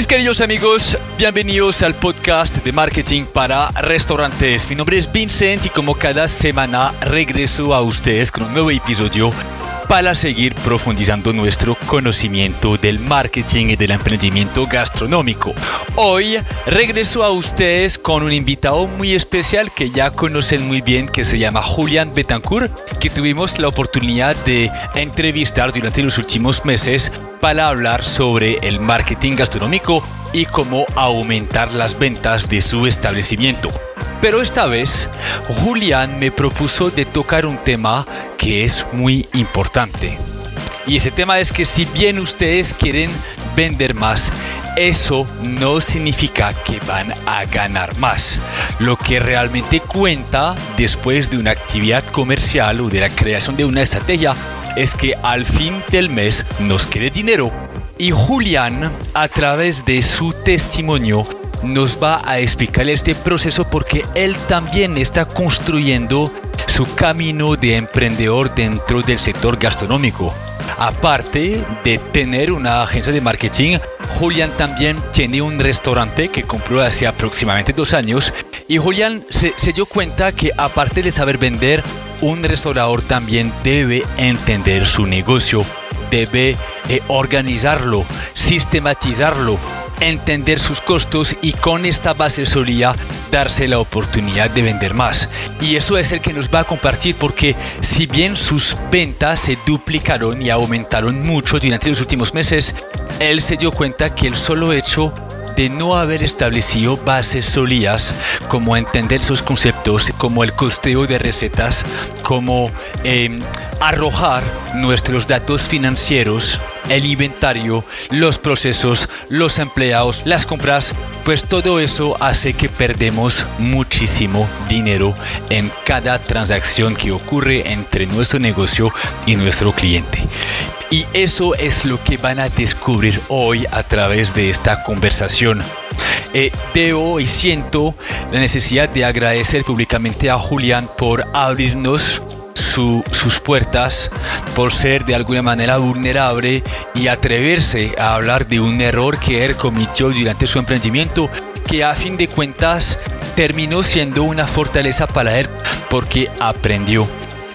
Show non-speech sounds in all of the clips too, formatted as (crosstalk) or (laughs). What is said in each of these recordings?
Mis queridos amigos, bienvenidos al podcast de marketing para restaurantes. Mi nombre es Vincent y como cada semana regreso a ustedes con un nuevo episodio para seguir profundizando nuestro conocimiento del marketing y del emprendimiento gastronómico. Hoy regreso a ustedes con un invitado muy especial que ya conocen muy bien, que se llama Julián Betancourt, que tuvimos la oportunidad de entrevistar durante los últimos meses para hablar sobre el marketing gastronómico y cómo aumentar las ventas de su establecimiento. Pero esta vez, Julián me propuso de tocar un tema que es muy importante. Y ese tema es que si bien ustedes quieren vender más, eso no significa que van a ganar más. Lo que realmente cuenta después de una actividad comercial o de la creación de una estrategia es que al fin del mes nos quede dinero. Y Julián, a través de su testimonio, nos va a explicar este proceso porque él también está construyendo su camino de emprendedor dentro del sector gastronómico. Aparte de tener una agencia de marketing, Julián también tiene un restaurante que compró hace aproximadamente dos años y Julián se, dio cuenta que aparte de saber vender, un restaurador también debe entender su negocio, debe eh, organizarlo, sistematizarlo entender sus costos y con esta base sólida darse la oportunidad de vender más. Y eso es el que nos va a compartir porque si bien sus ventas se duplicaron y aumentaron mucho durante los últimos meses, él se dio cuenta que el solo hecho de no haber establecido bases sólidas, como entender sus conceptos, como el costeo de recetas, como em, arrojar nuestros datos financieros, el inventario, los procesos, los empleados, las compras, pues todo eso hace que perdemos muchísimo dinero en cada transacción que ocurre entre nuestro negocio y nuestro cliente. Y eso es lo que van a descubrir hoy a través de esta conversación. Eh, debo y siento la necesidad de agradecer públicamente a Julián por abrirnos sus puertas por ser de alguna manera vulnerable y atreverse a hablar de un error que él cometió durante su emprendimiento que a fin de cuentas terminó siendo una fortaleza para él porque aprendió.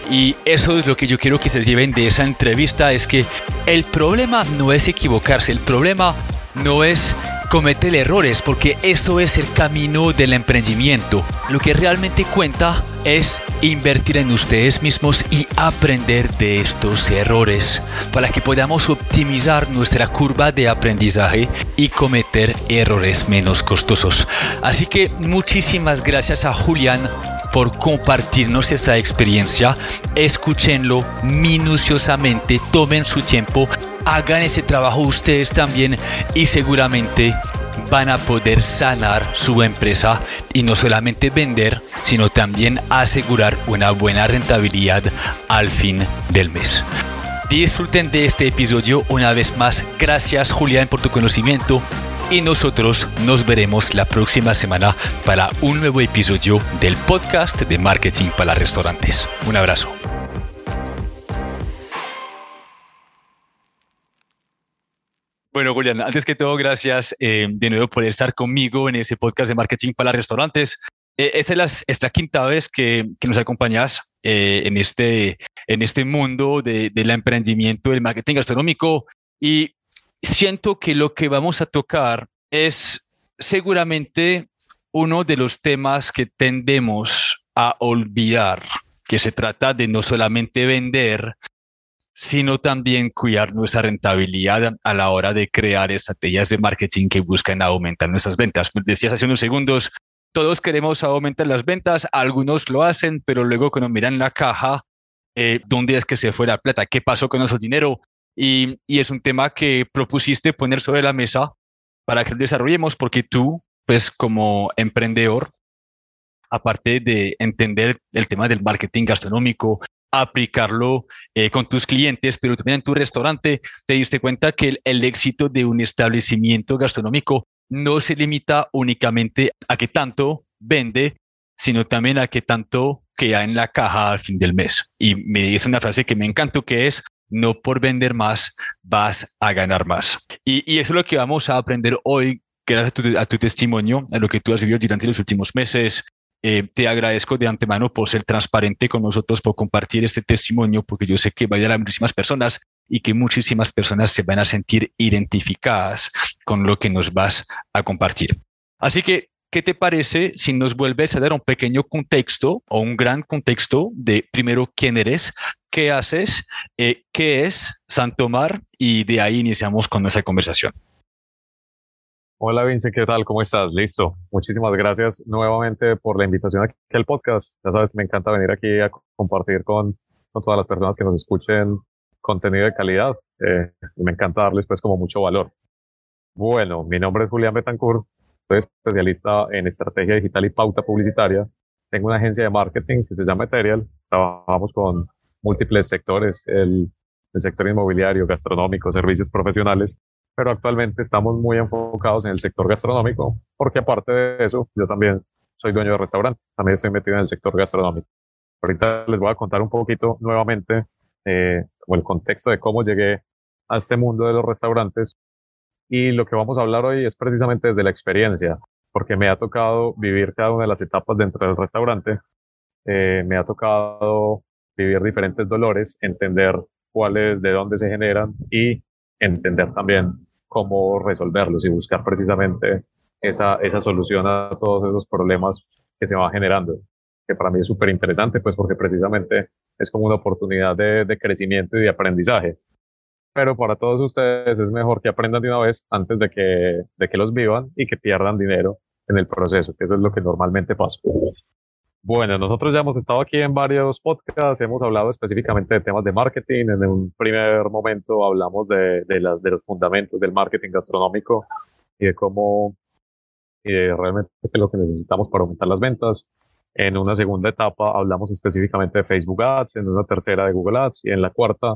Y eso es lo que yo quiero que se lleven de esa entrevista, es que el problema no es equivocarse, el problema no es cometer errores, porque eso es el camino del emprendimiento. Lo que realmente cuenta es invertir en ustedes mismos y aprender de estos errores para que podamos optimizar nuestra curva de aprendizaje y cometer errores menos costosos. Así que muchísimas gracias a Julián por compartirnos esa experiencia. Escúchenlo minuciosamente, tomen su tiempo, hagan ese trabajo ustedes también y seguramente van a poder sanar su empresa y no solamente vender, sino también asegurar una buena rentabilidad al fin del mes. Disfruten de este episodio una vez más. Gracias Julián por tu conocimiento y nosotros nos veremos la próxima semana para un nuevo episodio del podcast de marketing para restaurantes. Un abrazo. Bueno, Julián, antes que todo, gracias eh, de nuevo por estar conmigo en ese podcast de marketing para restaurantes. Eh, esta es la, esta quinta vez que, que nos acompañas eh, en, este, en este mundo de, del emprendimiento, del marketing gastronómico y siento que lo que vamos a tocar es seguramente uno de los temas que tendemos a olvidar, que se trata de no solamente vender, sino también cuidar nuestra rentabilidad a la hora de crear estrategias de marketing que buscan aumentar nuestras ventas. Decías hace unos segundos, todos queremos aumentar las ventas, algunos lo hacen, pero luego cuando miran la caja, eh, ¿dónde es que se fue la plata? ¿Qué pasó con nuestro dinero? Y, es un tema que propusiste poner sobre la mesa para que lo desarrollemos, porque tú, pues como emprendedor, aparte de entender el tema del marketing gastronómico, aplicarlo eh, con tus clientes, pero también en tu restaurante, te diste cuenta que el, éxito de un establecimiento gastronómico no se limita únicamente a que tanto vende, sino también a que tanto queda en la caja al fin del mes. Y me dice una frase que me encantó que es, no por vender más vas a ganar más. Y, eso es lo que vamos a aprender hoy gracias a tu, a tu testimonio, a lo que tú has vivido durante los últimos meses. Eh, te agradezco de antemano por ser transparente con nosotros, por compartir este testimonio, porque yo sé que va a ayudar a muchísimas personas y que muchísimas personas se van a sentir identificadas con lo que nos vas a compartir. Así que, ¿qué te parece si nos vuelves a dar un pequeño contexto o un gran contexto de primero quién eres, qué haces, eh, qué es Santomar y de ahí iniciamos con nuestra conversación? Hola Vince, ¿qué tal? ¿Cómo estás? Listo. Muchísimas gracias nuevamente por la invitación aquí al podcast. Ya sabes, me encanta venir aquí a compartir con, con todas las personas que nos escuchen contenido de calidad. Eh, me encanta darles pues como mucho valor. Bueno, mi nombre es Julián Betancourt, soy especialista en estrategia digital y pauta publicitaria. Tengo una agencia de marketing que se llama Ethereal. Trabajamos con múltiples sectores, el, el sector inmobiliario, gastronómico, servicios profesionales pero actualmente estamos muy enfocados en el sector gastronómico, porque aparte de eso, yo también soy dueño de restaurante, también estoy metido en el sector gastronómico. Ahorita les voy a contar un poquito nuevamente eh, el contexto de cómo llegué a este mundo de los restaurantes y lo que vamos a hablar hoy es precisamente desde la experiencia, porque me ha tocado vivir cada una de las etapas dentro del restaurante, eh, me ha tocado vivir diferentes dolores, entender cuáles, de dónde se generan y entender también cómo resolverlos y buscar precisamente esa, esa solución a todos esos problemas que se van generando, que para mí es súper interesante, pues porque precisamente es como una oportunidad de, de crecimiento y de aprendizaje. Pero para todos ustedes es mejor que aprendan de una vez antes de que, de que los vivan y que pierdan dinero en el proceso, que eso es lo que normalmente pasa. Bueno, nosotros ya hemos estado aquí en varios podcasts, hemos hablado específicamente de temas de marketing. En un primer momento hablamos de, de, de los fundamentos del marketing gastronómico y de cómo de realmente lo que necesitamos para aumentar las ventas. En una segunda etapa hablamos específicamente de Facebook Ads, en una tercera de Google Ads y en la cuarta,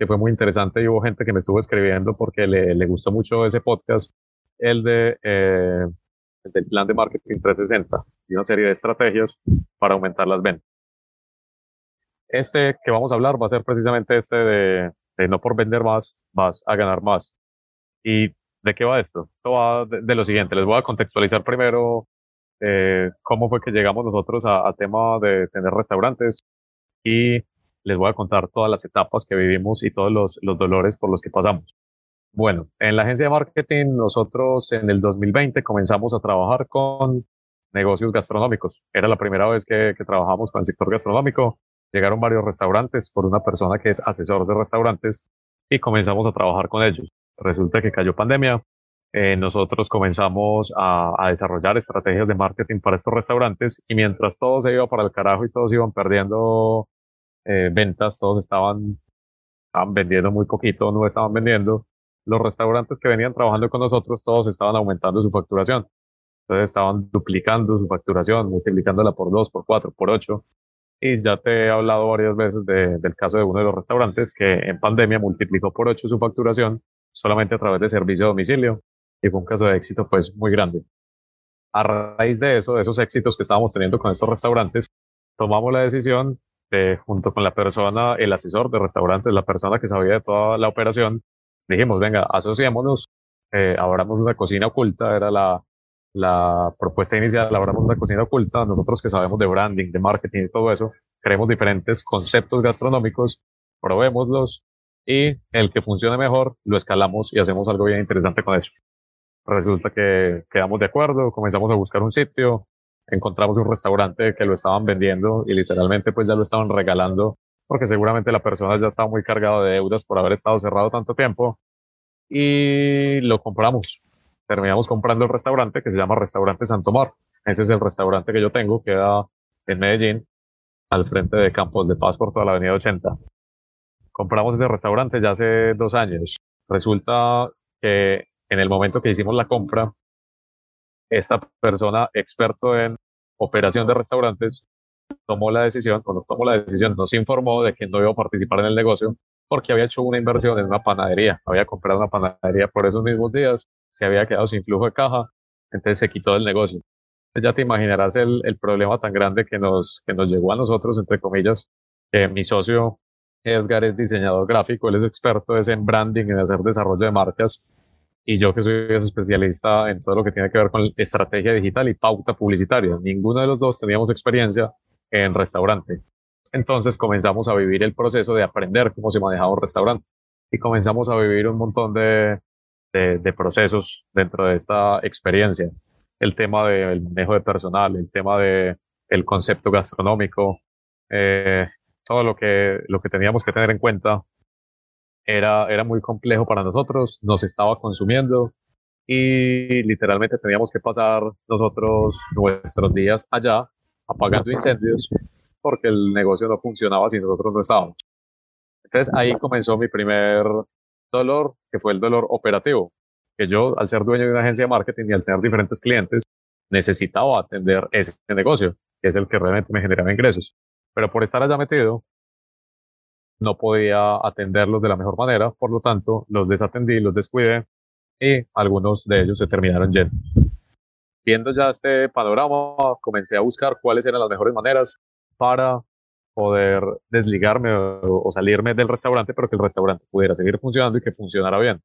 que fue muy interesante y hubo gente que me estuvo escribiendo porque le, le gustó mucho ese podcast, el de eh, del plan de marketing 360 y una serie de estrategias para aumentar las ventas. Este que vamos a hablar va a ser precisamente este de, no por vender más, vas a ganar más. ¿Y de qué va esto? Esto va de, lo siguiente. Les voy a contextualizar primero eh, cómo fue que llegamos nosotros a, tema de tener restaurantes y les voy a contar todas las etapas que vivimos y todos los, dolores por los que pasamos. Bueno, en la agencia de marketing nosotros en el 2020 comenzamos a trabajar con negocios gastronómicos. Era la primera vez que, trabajamos con el sector gastronómico. Llegaron varios restaurantes por una persona que es asesor de restaurantes y comenzamos a trabajar con ellos. Resulta que cayó pandemia. Eh, nosotros comenzamos a, desarrollar estrategias de marketing para estos restaurantes y mientras todo se iba para el carajo y todos iban perdiendo eh, ventas, todos estaban, estaban vendiendo muy poquito, no estaban vendiendo los restaurantes que venían trabajando con nosotros, todos estaban aumentando su facturación. Entonces estaban duplicando su facturación, multiplicándola por dos, por cuatro, por ocho. Y ya te he hablado varias veces del caso de uno de los restaurantes que en pandemia multiplicó por ocho su facturación solamente a través de servicio a domicilio. Y fue un caso de éxito pues muy grande. A raíz de eso, de esos éxitos que estábamos teniendo con estos restaurantes, tomamos la decisión de, junto con la persona, el asesor de restaurantes, la persona que sabía de toda la operación, dijimos, venga, asociémonos, eh, abramos una cocina oculta, era la, la propuesta inicial, abramos una cocina oculta, nosotros que sabemos de branding, de marketing y todo eso, creemos diferentes conceptos gastronómicos, probémoslos y el que funcione mejor lo escalamos y hacemos algo bien interesante con eso. Resulta que quedamos de acuerdo, comenzamos a buscar un sitio, encontramos un restaurante que lo estaban vendiendo y literalmente pues ya lo estaban regalando porque seguramente la persona ya estaba muy cargada de deudas por haber estado cerrado tanto tiempo y lo compramos. Terminamos comprando el restaurante que se llama Restaurante Santomar. Ese es el restaurante que yo tengo, queda en Medellín, al frente de Campos de Paz por toda la avenida 80. Compramos ese restaurante ya hace dos años. Resulta que en el momento que hicimos la compra, esta persona experto en operación de restaurantes tomó la decisión, cuando tomó la decisión, nos informó de que no iba a participar en el negocio porque había hecho una inversión en una panadería, había comprado una panadería por esos mismos días, se había quedado sin flujo de caja, entonces se quitó del negocio. ya te imaginarás el, problema tan grande que nos, que nos llegó a nosotros, entre comillas, que mi socio Edgar es diseñador gráfico, él es experto en branding, en hacer desarrollo de marcas, y yo que soy especialista en todo lo que tiene que ver con estrategia digital y pauta publicitaria. Ninguno de los dos teníamos experiencia en restaurante. Entonces comenzamos a vivir el proceso de aprender cómo se manejaba un restaurante y comenzamos a vivir un montón de, de, procesos dentro de esta experiencia. El tema del manejo de personal, el tema del el concepto gastronómico, eh, todo lo que, lo que teníamos que tener en cuenta era, era muy complejo para nosotros, nos estaba consumiendo y literalmente teníamos que pasar nosotros nuestros días allá apagando incendios porque el negocio no funcionaba si nosotros no estábamos. Entonces ahí comenzó mi primer dolor, que fue el dolor operativo, que yo al ser dueño de una agencia de marketing y al tener diferentes clientes, necesitaba atender ese negocio, que es el que realmente me generaba ingresos. Pero por estar allá metido, no podía atenderlos de la mejor manera, por lo tanto, los desatendí, los descuidé y algunos de ellos se terminaron yendo. Viendo ya este panorama, comencé a buscar cuáles eran las mejores maneras para poder desligarme o, salirme del restaurante, pero que el restaurante pudiera seguir funcionando y que funcionara bien.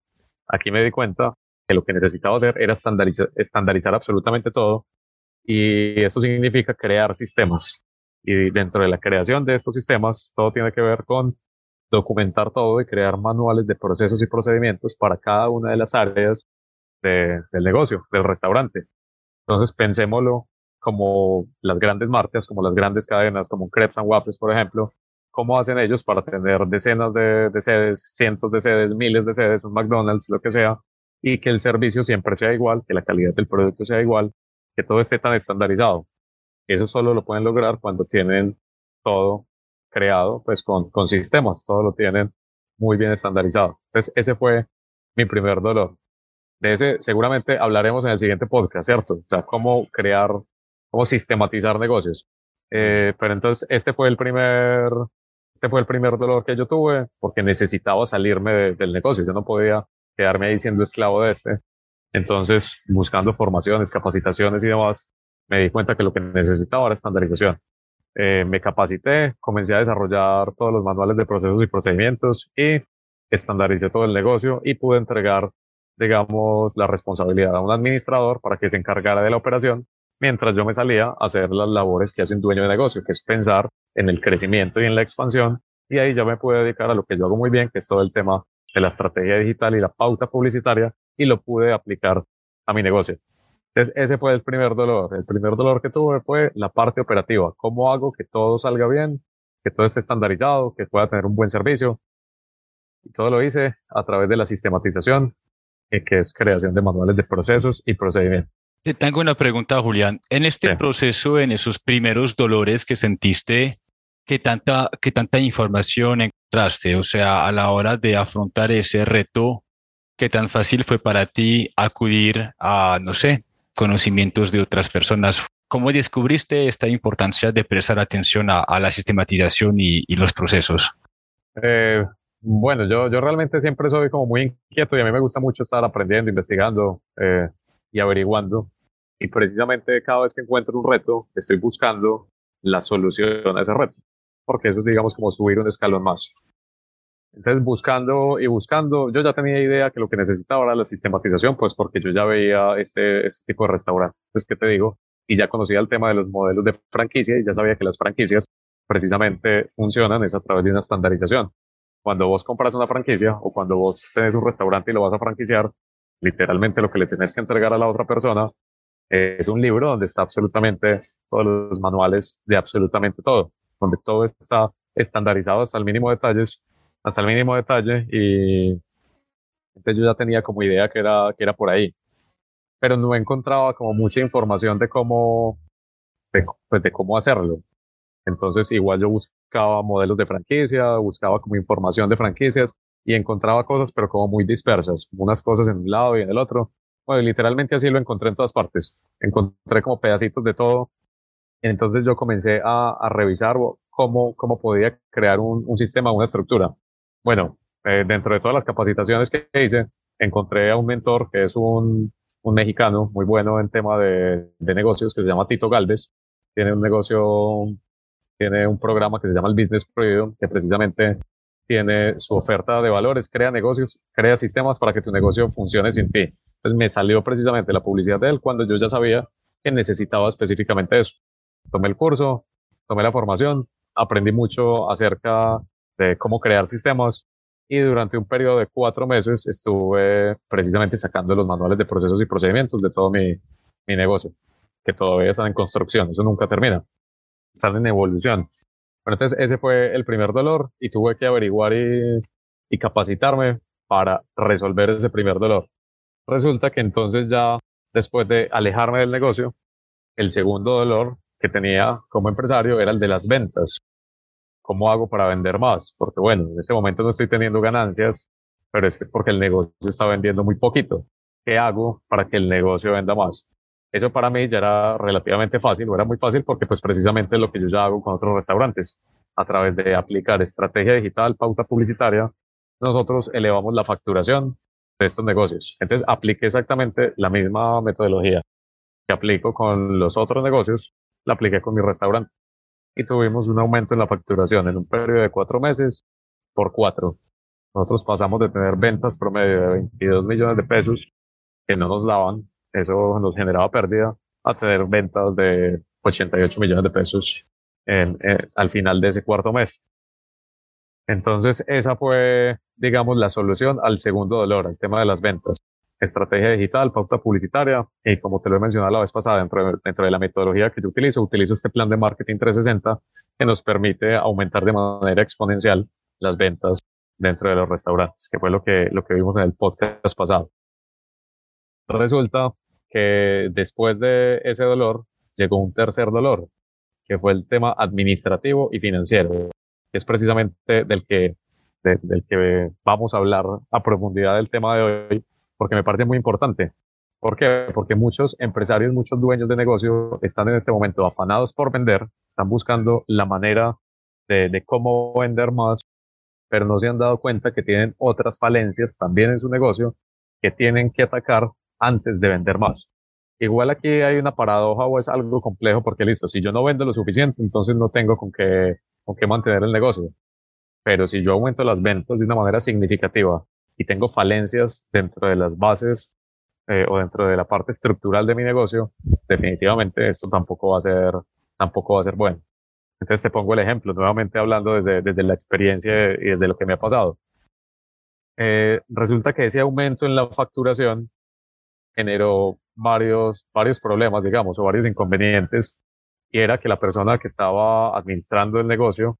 Aquí me di cuenta que lo que necesitaba hacer era estandarizar, estandarizar absolutamente todo y eso significa crear sistemas. Y dentro de la creación de estos sistemas, todo tiene que ver con documentar todo y crear manuales de procesos y procedimientos para cada una de las áreas del negocio, del restaurante. Entonces, pensémoslo como las grandes marcas, como las grandes cadenas, como Crepes and Waffles, por ejemplo, cómo hacen ellos para tener decenas de, de, sedes, cientos de sedes, miles de sedes, un McDonald's, lo que sea, y que el servicio siempre sea igual, que la calidad del producto sea igual, que todo esté tan estandarizado. Eso solo lo pueden lograr cuando tienen todo creado pues con, con sistemas, todo lo tienen muy bien estandarizado. Entonces ese fue mi primer dolor. De ese seguramente hablaremos en el siguiente podcast, ¿cierto? O sea, cómo crear, cómo sistematizar negocios. Eh, pero entonces este fue el primer, este fue el primer dolor que yo tuve porque necesitaba salirme del negocio. Yo no podía quedarme ahí siendo esclavo de este. Entonces, buscando formaciones, capacitaciones y demás, me di cuenta que lo que necesitaba era estandarización. Eh, me capacité, comencé a desarrollar todos los manuales de procesos y procedimientos y estandaricé todo el negocio y pude entregar, digamos, la responsabilidad a un administrador para que se encargara de la operación mientras yo me salía a hacer las labores que hace un dueño de negocio, que es pensar en el crecimiento y en la expansión. Y ahí ya me pude dedicar a lo que yo hago muy bien, que es todo el tema de la estrategia digital y la pauta publicitaria, y lo pude aplicar a mi negocio. Entonces, ese fue el primer dolor. El primer dolor que tuve fue la parte operativa. ¿Cómo hago que todo salga bien, que todo esté estandarizado, que pueda tener un buen servicio? Y todo lo hice a través de la sistematización, eh, que es creación de manuales de procesos y procedimientos. Te tengo una pregunta, Julián. En este proceso, en esos primeros dolores que sentiste, ¿qué tanta, ¿qué tanta información encontraste? O sea, a la hora de afrontar ese reto, ¿qué tan fácil fue para ti acudir a, no sé, conocimientos de otras personas. ¿Cómo descubriste esta importancia de prestar atención a, la sistematización y, los procesos? Eh, bueno, yo, yo realmente siempre soy como muy inquieto y a mí me gusta mucho estar aprendiendo, investigando eh, y averiguando. Y precisamente cada vez que encuentro un reto, estoy buscando la solución a ese reto, porque eso es, digamos, como subir un escalón más. Entonces, buscando y buscando, yo ya tenía idea que lo que necesitaba era la sistematización, pues porque yo ya veía este, este tipo de restaurantes, pues, ¿qué te digo? Y ya conocía el tema de los modelos de franquicia y ya sabía que las franquicias precisamente funcionan es a través de una estandarización. Cuando vos compras una franquicia o cuando vos tenés un restaurante y lo vas a franquiciar, literalmente lo que le tenés que entregar a la otra persona es un libro donde está absolutamente todos los manuales de absolutamente todo, donde todo está estandarizado hasta el mínimo detalles hasta el mínimo detalle y entonces yo ya tenía como idea que era, que era por ahí. Pero no encontraba como mucha información de cómo, de, pues de cómo hacerlo. Entonces igual yo buscaba modelos de franquicia, buscaba como información de franquicias y encontraba cosas pero como muy dispersas, unas cosas en un lado y en el otro. Bueno, literalmente así lo encontré en todas partes. Encontré como pedacitos de todo. Entonces yo comencé a, a revisar cómo, cómo podía crear un, un sistema, una estructura. Bueno, eh, dentro de todas las capacitaciones que hice, encontré a un mentor que es un, mexicano muy bueno en tema de, de, negocios que se llama Tito Galvez. Tiene un negocio, tiene un programa que se llama el Business Freedom, que precisamente tiene su oferta de valores, crea negocios, crea sistemas para que tu negocio funcione sin ti. Entonces me salió precisamente la publicidad de él cuando yo ya sabía que necesitaba específicamente eso. Tomé el curso, tomé la formación, aprendí mucho acerca de cómo crear sistemas y durante un periodo de cuatro meses estuve precisamente sacando los manuales de procesos y procedimientos de todo mi, mi negocio, que todavía están en construcción, eso nunca termina, están en evolución. Bueno, entonces ese fue el primer dolor y tuve que averiguar y, y capacitarme para resolver ese primer dolor. Resulta que entonces ya después de alejarme del negocio, el segundo dolor que tenía como empresario era el de las ventas. ¿Cómo hago para vender más? Porque bueno, en este momento no estoy teniendo ganancias, pero es porque el negocio está vendiendo muy poquito. ¿Qué hago para que el negocio venda más? Eso para mí ya era relativamente fácil, o era muy fácil porque pues precisamente es lo que yo ya hago con otros restaurantes. A través de aplicar estrategia digital, pauta publicitaria, nosotros elevamos la facturación de estos negocios. Entonces apliqué exactamente la misma metodología que aplico con los otros negocios, la apliqué con mi restaurante. Y tuvimos un aumento en la facturación en un periodo de cuatro meses por cuatro. Nosotros pasamos de tener ventas promedio de 22 millones de pesos que no nos daban, eso nos generaba pérdida, a tener ventas de 88 millones de pesos en, al final de ese cuarto mes. Entonces, esa fue, digamos, la solución al segundo dolor, al tema de las ventas estrategia digital, pauta publicitaria, y como te lo he mencionado la vez pasada, dentro de, la metodología que yo utilizo, utilizo este plan de marketing 360 que nos permite aumentar de manera exponencial las ventas dentro de los restaurantes, que fue lo que, lo que vimos en el podcast pasado. Resulta que después de ese dolor llegó un tercer dolor, que fue el tema administrativo y financiero, que es precisamente del que, del que vamos a hablar a profundidad del tema de hoy, porque me parece muy importante. ¿Por qué? Porque muchos empresarios, muchos dueños de negocio están en este momento afanados por vender, están buscando la manera de, de cómo vender más, pero no se han dado cuenta que tienen otras falencias también en su negocio que tienen que atacar antes de vender más. Igual aquí hay una paradoja o es algo complejo porque listo, si yo no vendo lo suficiente, entonces no tengo con qué, con qué mantener el negocio. Pero si yo aumento las ventas de una manera significativa y tengo falencias dentro de las bases eh, o dentro de la parte estructural de mi negocio, definitivamente esto tampoco va a ser, tampoco va a ser bueno. Entonces te pongo el ejemplo, nuevamente hablando desde, desde la experiencia y desde lo que me ha pasado. Eh, resulta que ese aumento en la facturación generó varios, varios problemas, digamos, o varios inconvenientes, y era que la persona que estaba administrando el negocio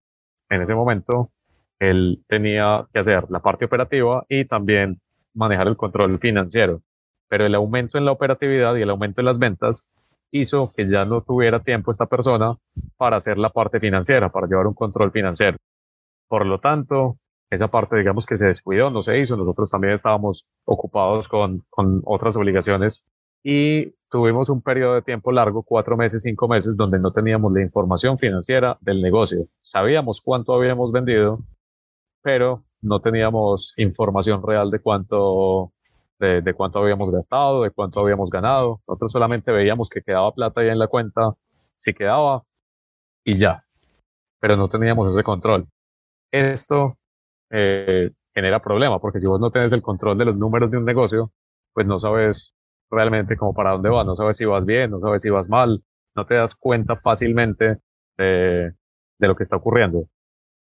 en ese momento él tenía que hacer la parte operativa y también manejar el control financiero. Pero el aumento en la operatividad y el aumento en las ventas hizo que ya no tuviera tiempo esta persona para hacer la parte financiera, para llevar un control financiero. Por lo tanto, esa parte, digamos que se descuidó, no se hizo. Nosotros también estábamos ocupados con, con otras obligaciones y tuvimos un periodo de tiempo largo, cuatro meses, cinco meses, donde no teníamos la información financiera del negocio. Sabíamos cuánto habíamos vendido, pero no teníamos información real de cuánto, de, cuánto habíamos gastado, de cuánto habíamos ganado. Nosotros solamente veíamos que quedaba plata ahí en la cuenta, si quedaba, y ya. Pero no teníamos ese control. Esto eh, genera problema, porque si vos no tenés el control de los números de un negocio, pues no sabes realmente cómo para dónde vas, no sabes si vas bien, no sabes si vas mal, no te das cuenta fácilmente de, de lo que está ocurriendo.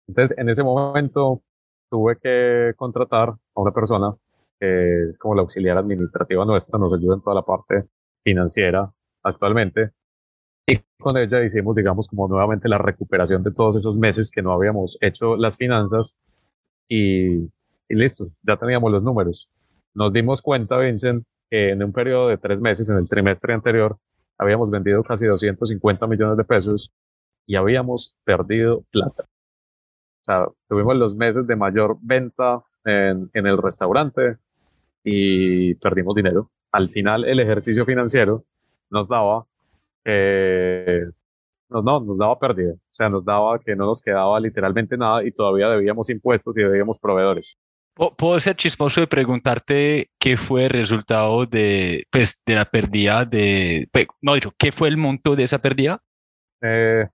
Entonces, en ese momento, tuve que contratar a una persona que es como la auxiliar administrativa nuestra, nos ayuda en toda la parte financiera actualmente. Y con ella hicimos, digamos, como nuevamente la recuperación de todos esos meses que no habíamos hecho las finanzas y, y listo, ya teníamos los números. Nos dimos cuenta, Vincent, que en un periodo de tres meses, en el trimestre anterior, habíamos vendido casi 250 millones de pesos y habíamos perdido plata. O sea, tuvimos los meses de mayor venta en, en el restaurante y perdimos dinero. Al final, el ejercicio financiero nos daba, eh, no, no, nos daba pérdida. O sea, nos daba que no nos quedaba literalmente nada y todavía debíamos impuestos y debíamos proveedores. Puedo ser chismoso de preguntarte qué fue el resultado de, pues, de la pérdida de, pues, no dicho, ¿qué fue el monto de esa pérdida? Eh,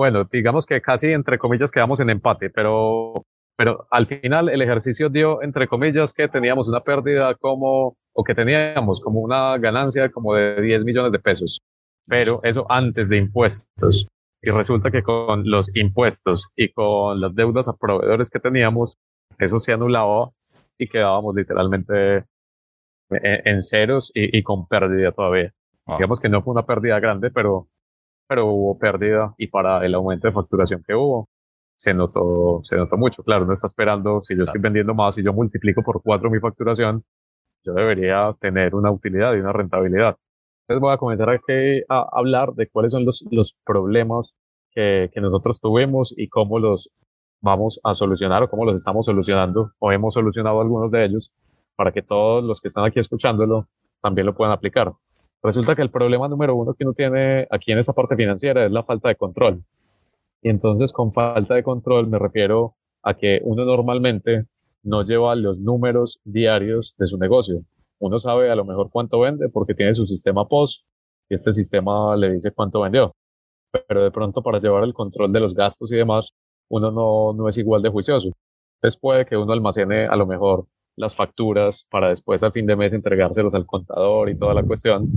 bueno, digamos que casi entre comillas quedamos en empate, pero, pero al final el ejercicio dio, entre comillas, que teníamos una pérdida como, o que teníamos como una ganancia como de 10 millones de pesos, pero eso antes de impuestos. Y resulta que con los impuestos y con las deudas a proveedores que teníamos, eso se anulaba y quedábamos literalmente en, ceros y, con pérdida todavía. Digamos que no fue una pérdida grande, pero, pero hubo pérdida y para el aumento de facturación que hubo, se notó, se notó mucho. Claro, no está esperando, si yo estoy vendiendo más y yo multiplico por cuatro mi facturación, yo debería tener una utilidad y una rentabilidad. Entonces voy a comenzar aquí a hablar de cuáles son los, los problemas que, que nosotros tuvimos y cómo los vamos a solucionar o cómo los estamos solucionando o hemos solucionado algunos de ellos para que todos los que están aquí escuchándolo también lo puedan aplicar. Resulta que el problema número uno que uno tiene aquí en esta parte financiera es la falta de control. Y entonces con falta de control me refiero a que uno normalmente no lleva los números diarios de su negocio. Uno sabe a lo mejor cuánto vende porque tiene su sistema POS y este sistema le dice cuánto vendió. Pero de pronto para llevar el control de los gastos y demás, uno no, no es igual de juicioso. Entonces puede que uno almacene a lo mejor las facturas para después a fin de mes entregárselos al contador y toda la cuestión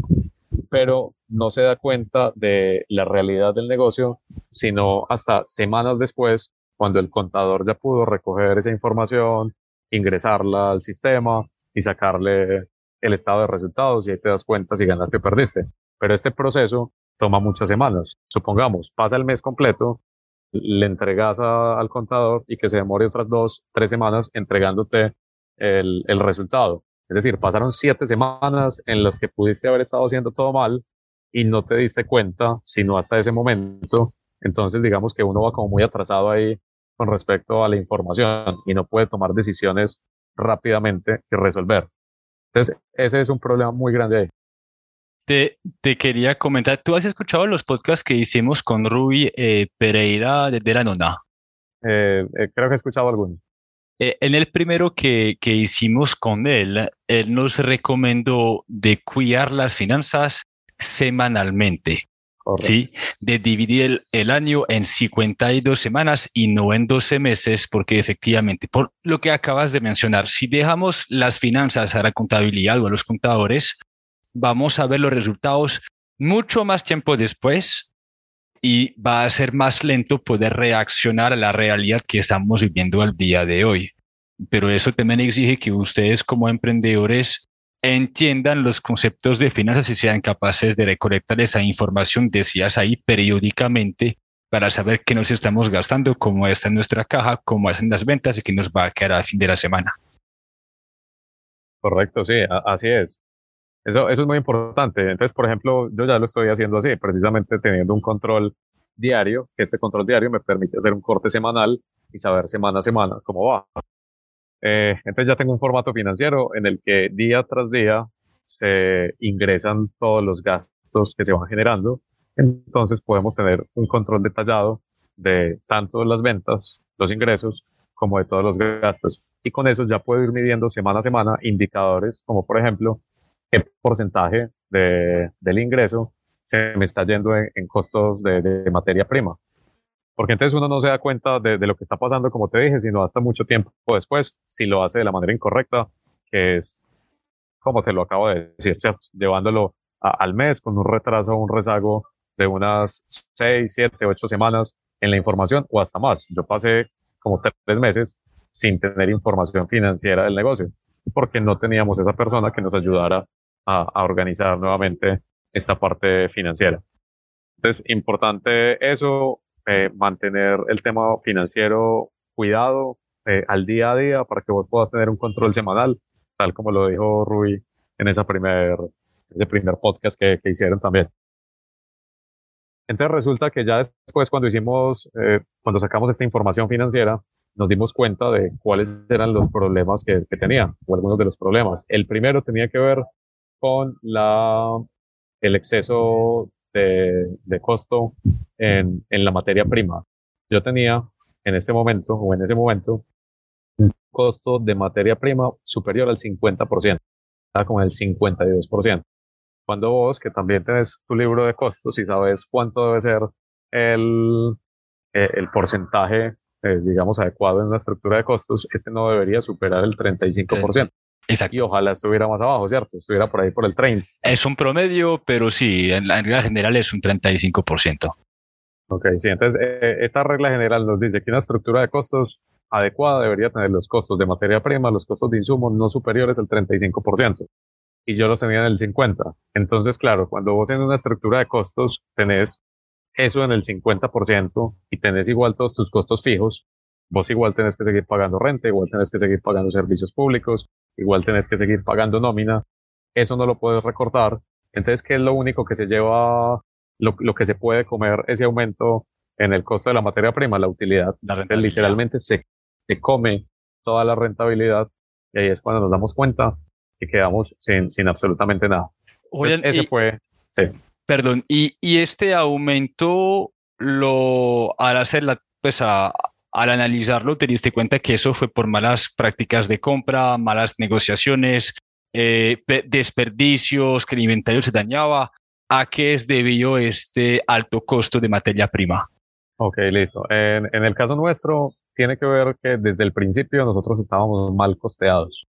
pero no se da cuenta de la realidad del negocio, sino hasta semanas después, cuando el contador ya pudo recoger esa información, ingresarla al sistema y sacarle el estado de resultados y ahí te das cuenta si ganaste o perdiste. Pero este proceso toma muchas semanas. Supongamos, pasa el mes completo, le entregas al contador y que se demore otras dos, tres semanas entregándote el, el resultado. Es decir, pasaron siete semanas en las que pudiste haber estado haciendo todo mal y no te diste cuenta, sino hasta ese momento. Entonces, digamos que uno va como muy atrasado ahí con respecto a la información y no puede tomar decisiones rápidamente y resolver. Entonces, ese es un problema muy grande ahí. Te, te, quería comentar, ¿tú has escuchado los podcasts que hicimos con Rui eh, Pereira de, la Nona? Eh, eh, creo que he escuchado algunos. Eh, en el primero que, que hicimos con él, él nos recomendó de cuidar las finanzas semanalmente. ¿sí? De dividir el, el, año en 52 semanas y no en 12 meses, porque efectivamente, por lo que acabas de mencionar, si dejamos las finanzas a la contabilidad o a los contadores, vamos a ver los resultados mucho más tiempo después y va a ser más lento poder reaccionar a la realidad que estamos viviendo al día de hoy. Pero eso también exige que ustedes como emprendedores entiendan los conceptos de finanzas y sean capaces de recolectar esa información, decías ahí, periódicamente para saber qué nos estamos gastando, cómo está nuestra caja, cómo hacen las ventas y qué nos va a quedar a fin de la semana. Correcto, sí, así es. Eso, eso es muy importante. Entonces, por ejemplo, yo ya lo estoy haciendo así, precisamente teniendo un control diario, que este control diario me permite hacer un corte semanal y saber semana a semana cómo va. Eh, entonces ya tengo un formato financiero en el que día tras día se ingresan todos los gastos que se van generando. Entonces podemos tener un control detallado de tanto las ventas, los ingresos, como de todos los gastos. Y con eso ya puedo ir midiendo semana a semana indicadores, como por ejemplo qué porcentaje de, del ingreso se me está yendo en, costos de, materia prima. Porque entonces uno no se da cuenta de, lo que está pasando, como te dije, sino hasta mucho tiempo después, si lo hace de la manera incorrecta, que es como te lo acabo de decir, llevándolo al mes con un retraso, un rezago de unas 6, 7, 8 semanas en la información o hasta más. Yo pasé como tres meses sin tener información financiera del negocio porque no teníamos esa persona que nos ayudara a, organizar nuevamente esta parte financiera. Entonces, importante eso, eh, mantener el tema financiero cuidado eh, al día a día para que vos puedas tener un control semanal, tal como lo dijo Rui en esa primer, ese primer podcast que, que hicieron también. Entonces resulta que ya después cuando hicimos, eh, cuando sacamos esta información financiera, nos dimos cuenta de cuáles eran los problemas que, que tenía, o algunos de los problemas. El primero tenía que ver con el exceso de, costo en, la materia prima. Yo tenía en este momento, o en ese momento, un costo de materia prima superior al 50%, estaba como el 52%. Cuando vos, que también tenés tu libro de costos y sabes cuánto debe ser el, eh, porcentaje eh, digamos, adecuado en la estructura de costos, este no debería superar el 35%. Exacto. Y ojalá estuviera más abajo, ¿cierto? Estuviera por ahí por el 30%. Es un promedio, pero sí, en la regla general es un 35%. Ok, sí, entonces eh, esta regla general nos dice que una estructura de costos adecuada debería tener los costos de materia prima, los costos de insumos no superiores al 35%. Y yo los tenía en el 50%. Entonces, claro, cuando vos en una estructura de costos tenés eso en el 50% y tenés igual todos tus costos fijos, vos igual tenés que seguir pagando renta, igual tenés que seguir pagando servicios públicos, igual tenés que seguir pagando nómina, eso no lo puedes recortar. Entonces, ¿qué es lo único que se lleva, lo, lo que se puede comer ese aumento en el costo de la materia prima? La utilidad. La Entonces, literalmente se, se come toda la rentabilidad y ahí es cuando nos damos cuenta que quedamos sin, sin absolutamente nada. Julián, Entonces, ese y- fue, sí. Perdón, y, y este aumento lo al hacerla, pues a- al analizarlo, te diste cuenta que eso fue por malas prácticas de compra, malas negociaciones, eh, pe- desperdicios, que el inventario se dañaba. ¿A qué es debido este alto costo de materia prima? Ok, listo. En, el caso nuestro, tiene que ver que desde el principio nosotros estábamos mal costeados.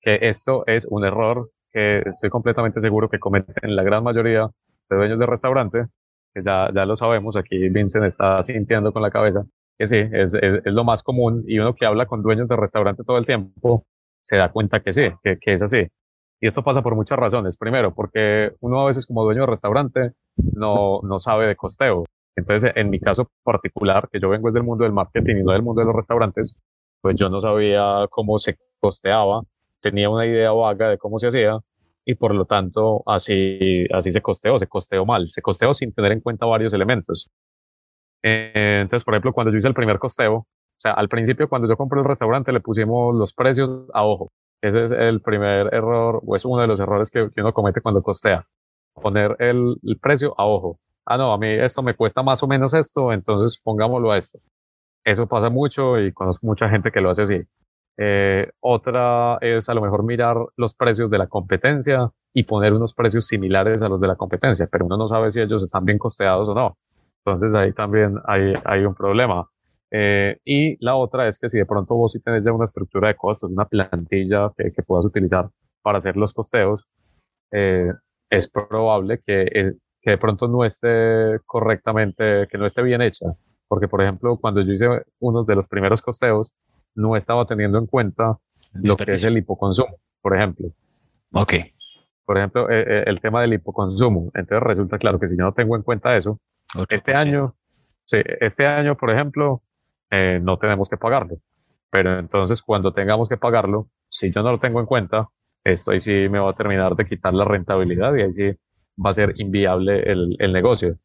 Que esto es un error que estoy completamente seguro que cometen la gran mayoría de dueños de restaurante, que ya, ya lo sabemos, aquí Vincent está sintiendo con la cabeza, que sí, es, es, es lo más común y uno que habla con dueños de restaurante todo el tiempo se da cuenta que sí, que, que es así. Y esto pasa por muchas razones. Primero, porque uno a veces como dueño de restaurante no, no sabe de costeo. Entonces, en mi caso particular, que yo vengo del mundo del marketing y no del mundo de los restaurantes, pues yo no sabía cómo se costeaba, tenía una idea vaga de cómo se hacía y por lo tanto así, así se costeó, se costeó mal, se costeó sin tener en cuenta varios elementos. Eh, entonces, por ejemplo, cuando yo hice el primer costeo, o sea, al principio cuando yo compré el restaurante le pusimos los precios a ojo. Ese es el primer error o es uno de los errores que, que uno comete cuando costea. Poner el, el precio a ojo ah, no, a mí esto me cuesta más o menos esto, entonces pongámoslo a esto. Eso pasa mucho y conozco mucha gente que lo hace así. Eh, otra es a lo mejor mirar los precios de la competencia y poner unos precios similares a los de la competencia, pero uno no sabe si ellos están bien costeados o no. Entonces ahí también hay, hay un problema. Eh, y la otra es que si de pronto vos sí tenés ya una estructura de costos, una plantilla que, que puedas utilizar para hacer los costeos, eh, es probable que, eh, que de pronto no esté correctamente, que no esté bien hecha. Porque, por ejemplo, cuando yo hice uno de los primeros costeos, no estaba teniendo en cuenta lo que es el hipoconsumo, por ejemplo. Ok. Por ejemplo, eh, eh, el tema del hipoconsumo. Entonces resulta claro que si yo no tengo en cuenta eso, este año, sí, este año, por ejemplo, eh, no tenemos que pagarlo. Pero entonces cuando tengamos que pagarlo, si yo no lo tengo en cuenta, esto ahí sí me va a terminar de quitar la rentabilidad y ahí sí va a ser inviable el, el negocio.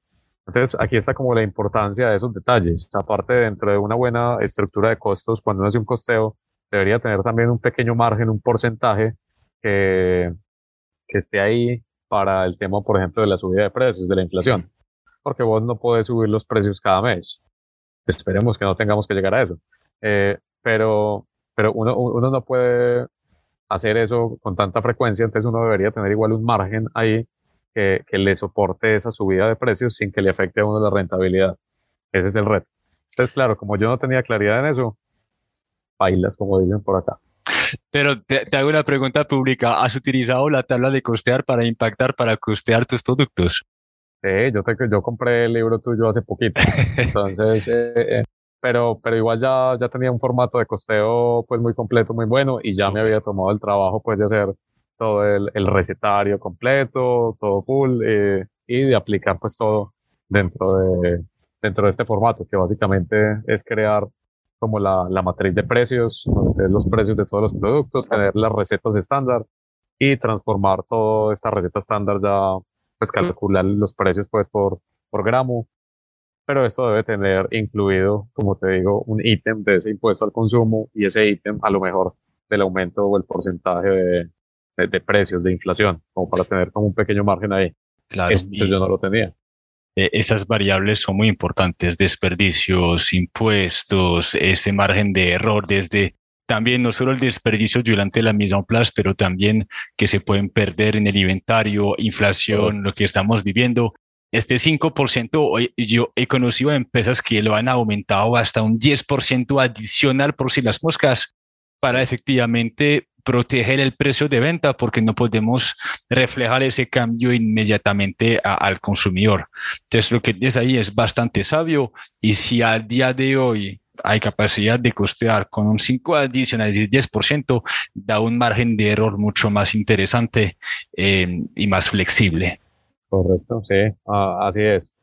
Entonces, aquí está como la importancia de esos detalles. Aparte, dentro de una buena estructura de costos, cuando uno hace un costeo, debería tener también un pequeño margen, un porcentaje que, que esté ahí para el tema, por ejemplo, de la subida de precios, de la inflación. Porque vos no podés subir los precios cada mes. Esperemos que no tengamos que llegar a eso. Eh, pero pero uno, uno no puede hacer eso con tanta frecuencia, entonces uno debería tener igual un margen ahí que, que, le soporte esa subida de precios sin que le afecte a uno la rentabilidad. Ese es el reto. Entonces, claro, como yo no tenía claridad en eso, bailas, como dicen por acá. Pero te, te, hago una pregunta pública. ¿Has utilizado la tabla de costear para impactar, para costear tus productos? Sí, yo, te, yo compré el libro tuyo hace poquito. Entonces, (laughs) eh, eh, pero, pero igual ya, ya tenía un formato de costeo pues muy completo, muy bueno y ya sí. me había tomado el trabajo pues de hacer todo el, el recetario completo, todo full eh, y de aplicar pues todo dentro de, dentro de este formato que básicamente es crear como la, la matriz de precios, los precios de todos los productos, tener las recetas estándar y transformar toda esta receta estándar ya, pues calcular los precios pues por, por gramo. Pero esto debe tener incluido, como te digo, un ítem de ese impuesto al consumo y ese ítem a lo mejor del aumento o el porcentaje de, de, de, precios, de inflación, como para tener como un pequeño margen ahí. Claro, Esto yo no lo tenía. Eh, esas variables son muy importantes, desperdicios, impuestos, ese margen de error desde también no solo el desperdicio durante la mise en place, pero también que se pueden perder en el inventario, inflación, lo que estamos viviendo. este 5%, yo he conocido empresas que lo han aumentado hasta un 10% adicional por si las moscas para efectivamente proteger el precio de venta porque no podemos reflejar ese cambio inmediatamente al consumidor. Entonces, lo que dice ahí es bastante sabio y si al día de hoy hay capacidad de costear con un 5 adicional de 10%, da un margen de error mucho más interesante eh, y más flexible. Correcto, sí, ah, así es.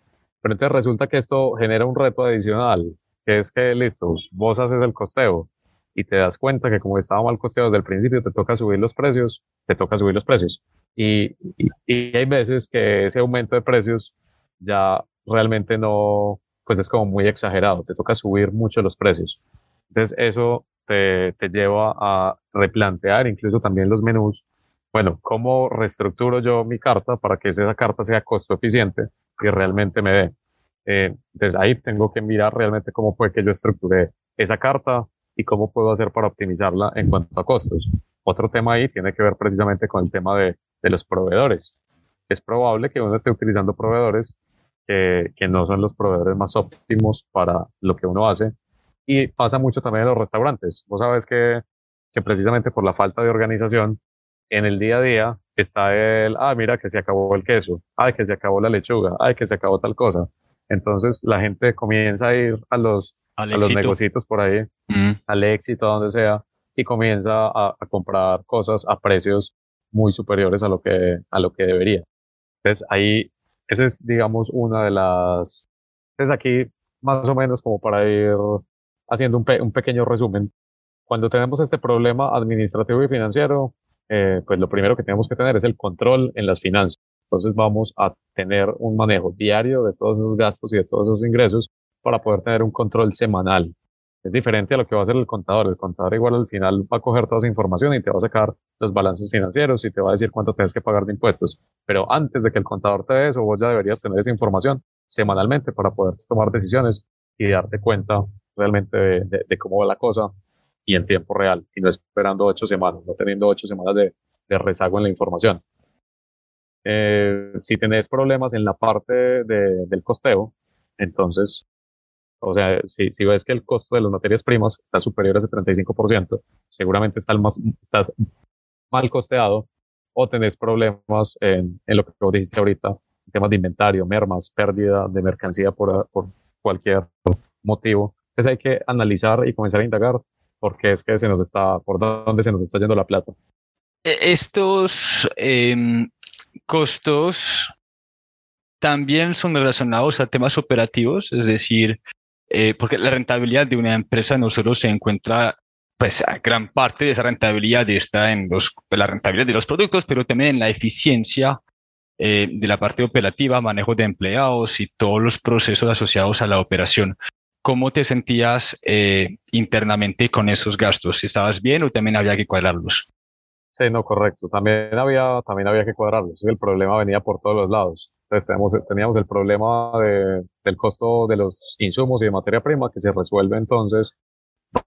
Pero entonces resulta que esto genera un reto adicional, que es que, listo, vos haces el costeo y te das cuenta que como estaba mal costeado desde el principio, te toca subir los precios, te toca subir los precios. Y, y, hay veces que ese aumento de precios ya realmente no, pues es como muy exagerado, te toca subir mucho los precios. Entonces eso te, te lleva a replantear incluso también los menús. Bueno, ¿cómo reestructuro yo mi carta para que esa carta sea costo eficiente y realmente me dé? Eh, entonces ahí tengo que mirar realmente cómo fue que yo estructuré esa carta, y cómo puedo hacer para optimizarla en cuanto a costos. Otro tema ahí tiene que ver precisamente con el tema de, de los proveedores. Es probable que uno esté utilizando proveedores que, que, no son los proveedores más óptimos para lo que uno hace. Y pasa mucho también en los restaurantes. Vos sabes que, que precisamente por la falta de organización, en el día a día está el, ah, mira que se acabó el queso, ay, que se acabó la lechuga, ay, que se acabó tal cosa. Entonces la gente comienza a ir a los a los negocios por ahí, mm. al éxito, a donde sea, y comienza a, comprar cosas a precios muy superiores a lo que, a lo que debería. Entonces ahí, esa es, digamos, una de las... Entonces aquí, más o menos como para ir haciendo un, un pequeño resumen, cuando tenemos este problema administrativo y financiero, eh, pues lo primero que tenemos que tener es el control en las finanzas. Entonces vamos a tener un manejo diario de todos esos gastos y de todos esos ingresos para poder tener un control semanal. Es diferente a lo que va a hacer el contador. El contador igual al final va a coger toda esa información y te va a sacar los balances financieros y te va a decir cuánto tienes que pagar de impuestos. Pero antes de que el contador te dé eso, vos ya deberías tener esa información semanalmente para poder tomar decisiones y darte cuenta realmente de, cómo va la cosa y en tiempo real y no esperando ocho semanas, no teniendo ocho semanas de, rezago en la información. Eh, si tenés problemas en la parte del costeo, entonces o sea, si, si ves que el costo de las materias primas está superior a ese 35%, seguramente está más, estás mal costeado o tenés problemas en, en lo que vos dijiste ahorita, temas de inventario, mermas, pérdida de mercancía por, por cualquier motivo. Entonces hay que analizar y comenzar a indagar por qué es que se nos está, por dónde se nos está yendo la plata. E, estos eh, costos también son relacionados a temas operativos, es decir, eh, porque la rentabilidad de una empresa no solo se encuentra, pues gran parte de esa rentabilidad está en los, la rentabilidad de los productos, pero también en la eficiencia eh, de la parte operativa, manejo de empleados y todos los procesos asociados a la operación. ¿Cómo te sentías eh, internamente con esos gastos? ¿Estabas bien o también había que cuadrarlos? Sí, no, correcto. También había, también había que cuadrarlos. El problema venía por todos los lados. Entonces teníamos, teníamos el problema de, del costo de los insumos y de materia prima que se resuelve entonces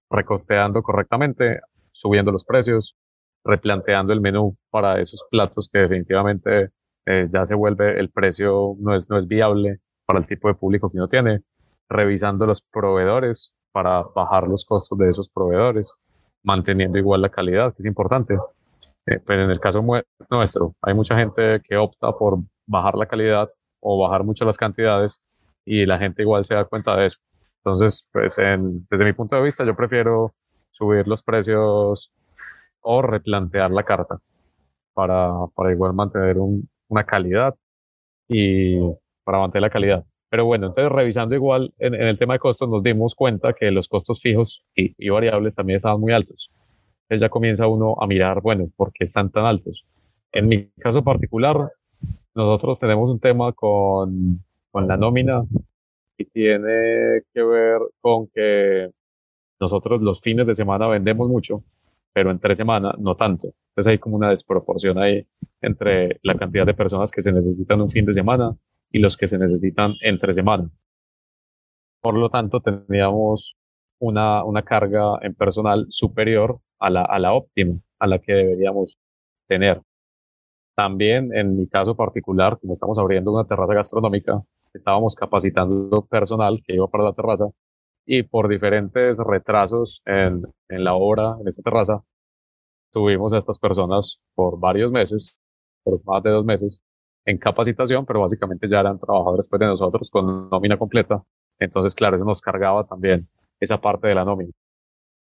recosteando correctamente, subiendo los precios, replanteando el menú para esos platos que definitivamente eh, ya se vuelve el precio no es, no es viable para el tipo de público que uno tiene, revisando los proveedores para bajar los costos de esos proveedores, manteniendo igual la calidad, que es importante. Eh, pero en el caso nuestro, hay mucha gente que opta por bajar la calidad o bajar mucho las cantidades y la gente igual se da cuenta de eso. Entonces, pues desde mi punto de vista, yo prefiero subir los precios o replantear la carta para, para igual mantener una calidad y para mantener la calidad. Pero bueno, entonces revisando igual en, el tema de costos, nos dimos cuenta que los costos fijos y, y variables también estaban muy altos. Entonces ya comienza uno a mirar, bueno, ¿por qué están tan altos? En mi caso particular, nosotros tenemos un tema con, con la nómina y tiene que ver con que nosotros los fines de semana vendemos mucho, pero entre semana no tanto. Entonces hay como una desproporción ahí entre la cantidad de personas que se necesitan un fin de semana y los que se necesitan entre semana. Por lo tanto, teníamos una, una carga en personal superior a la, a la óptima, a la que deberíamos tener. También en mi caso particular, como estamos abriendo una terraza gastronómica, estábamos capacitando personal que iba para la terraza y por diferentes retrasos en, en la obra en esta terraza, tuvimos a estas personas por varios meses, por más de dos meses, en capacitación, pero básicamente ya eran trabajadores después de nosotros con nómina completa. Entonces, claro, eso nos cargaba también esa parte de la nómina.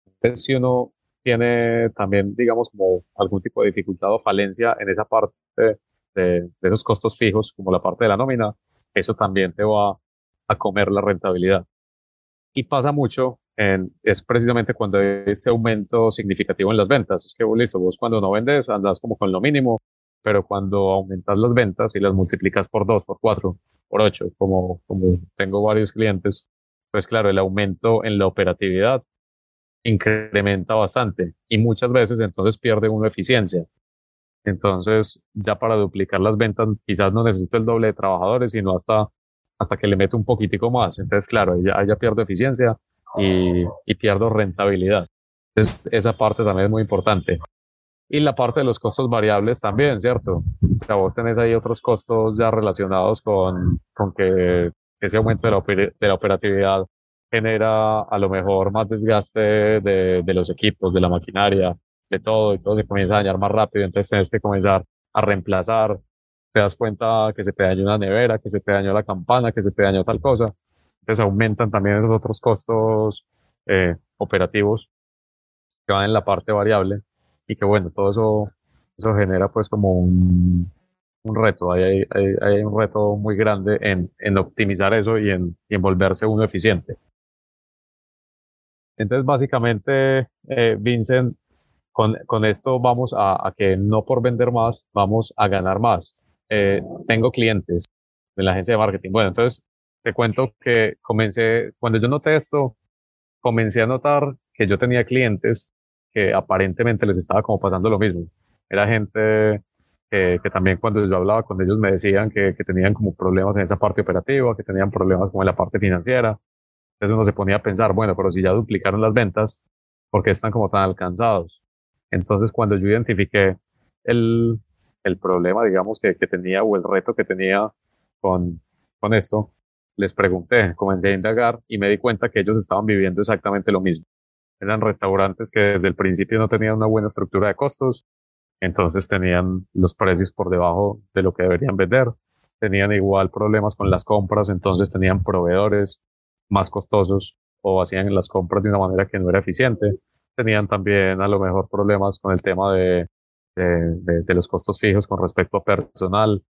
Entonces, si uno tiene también, digamos, como algún tipo de dificultad o falencia en esa parte de, de esos costos fijos, como la parte de la nómina, eso también te va a comer la rentabilidad. Y pasa mucho, en, es precisamente cuando hay este aumento significativo en las ventas. Es que, listo, vos cuando no vendes andas como con lo mínimo, pero cuando aumentas las ventas y las multiplicas por dos, por cuatro, por ocho, como, como tengo varios clientes, pues claro, el aumento en la operatividad incrementa bastante y muchas veces entonces pierde uno eficiencia. Entonces, ya para duplicar las ventas, quizás no necesito el doble de trabajadores, sino hasta, hasta que le meto un poquitico más. Entonces, claro, ya, ya pierdo eficiencia y, y pierdo rentabilidad. Entonces, esa parte también es muy importante. Y la parte de los costos variables también, ¿cierto? O sea, vos tenés ahí otros costos ya relacionados con, con que ese aumento de la, de la operatividad genera a lo mejor más desgaste de, los equipos, de la maquinaria, de todo, y todo se comienza a dañar más rápido, entonces tienes que comenzar a reemplazar, te das cuenta que se te dañó una nevera, que se te dañó la campana, que se te dañó tal cosa, entonces aumentan también los otros costos eh, operativos que van en la parte variable y que bueno, todo eso, eso genera pues como un, reto, hay, un reto muy grande en, en optimizar eso y en, y en volverse uno eficiente. Entonces, básicamente, eh, Vincent, con, con, esto vamos a, a, que no por vender más, vamos a ganar más. Eh, tengo clientes de la agencia de marketing. Bueno, entonces te cuento que comencé, cuando yo noté esto, comencé a notar que yo tenía clientes que aparentemente les estaba como pasando lo mismo. Era gente que, que también cuando yo hablaba con ellos me decían que, que tenían como problemas en esa parte operativa, que tenían problemas como en la parte financiera, entonces uno se ponía a pensar, bueno, pero si ya duplicaron las ventas, ¿por qué están como tan alcanzados? Entonces cuando yo identifiqué el, el problema, digamos, que, que, tenía o el reto que tenía con, con esto, les pregunté, comencé a indagar y me di cuenta que ellos estaban viviendo exactamente lo mismo. Eran restaurantes que desde el principio no tenían una buena estructura de costos, entonces tenían los precios por debajo de lo que deberían vender, tenían igual problemas con las compras, entonces tenían proveedores más costosos o hacían las compras de una manera que no era eficiente. Tenían también a lo mejor problemas con el tema de, de, los costos fijos con respecto a personal.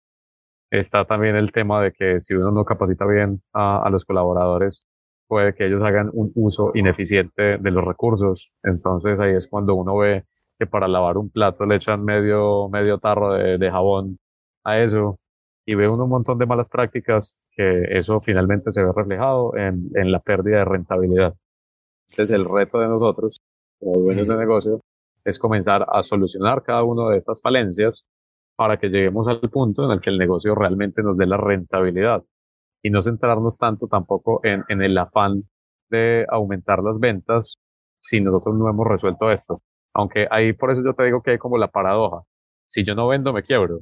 Está también el tema de que si uno no capacita bien a, a los colaboradores, puede que ellos hagan un uso ineficiente de los recursos. Entonces ahí es cuando uno ve que para lavar un plato le echan medio, medio tarro de, de jabón a eso y ve uno un montón de malas prácticas que eso finalmente se ve reflejado en, en la pérdida de rentabilidad. Entonces el reto de nosotros, como dueños de negocio, es comenzar a solucionar cada una de estas falencias para que lleguemos al punto en el que el negocio realmente nos dé la rentabilidad y no centrarnos tanto tampoco en, en el afán de aumentar las ventas si nosotros no hemos resuelto esto. Aunque ahí por eso yo te digo que hay como la paradoja. Si yo no vendo, me quiebro.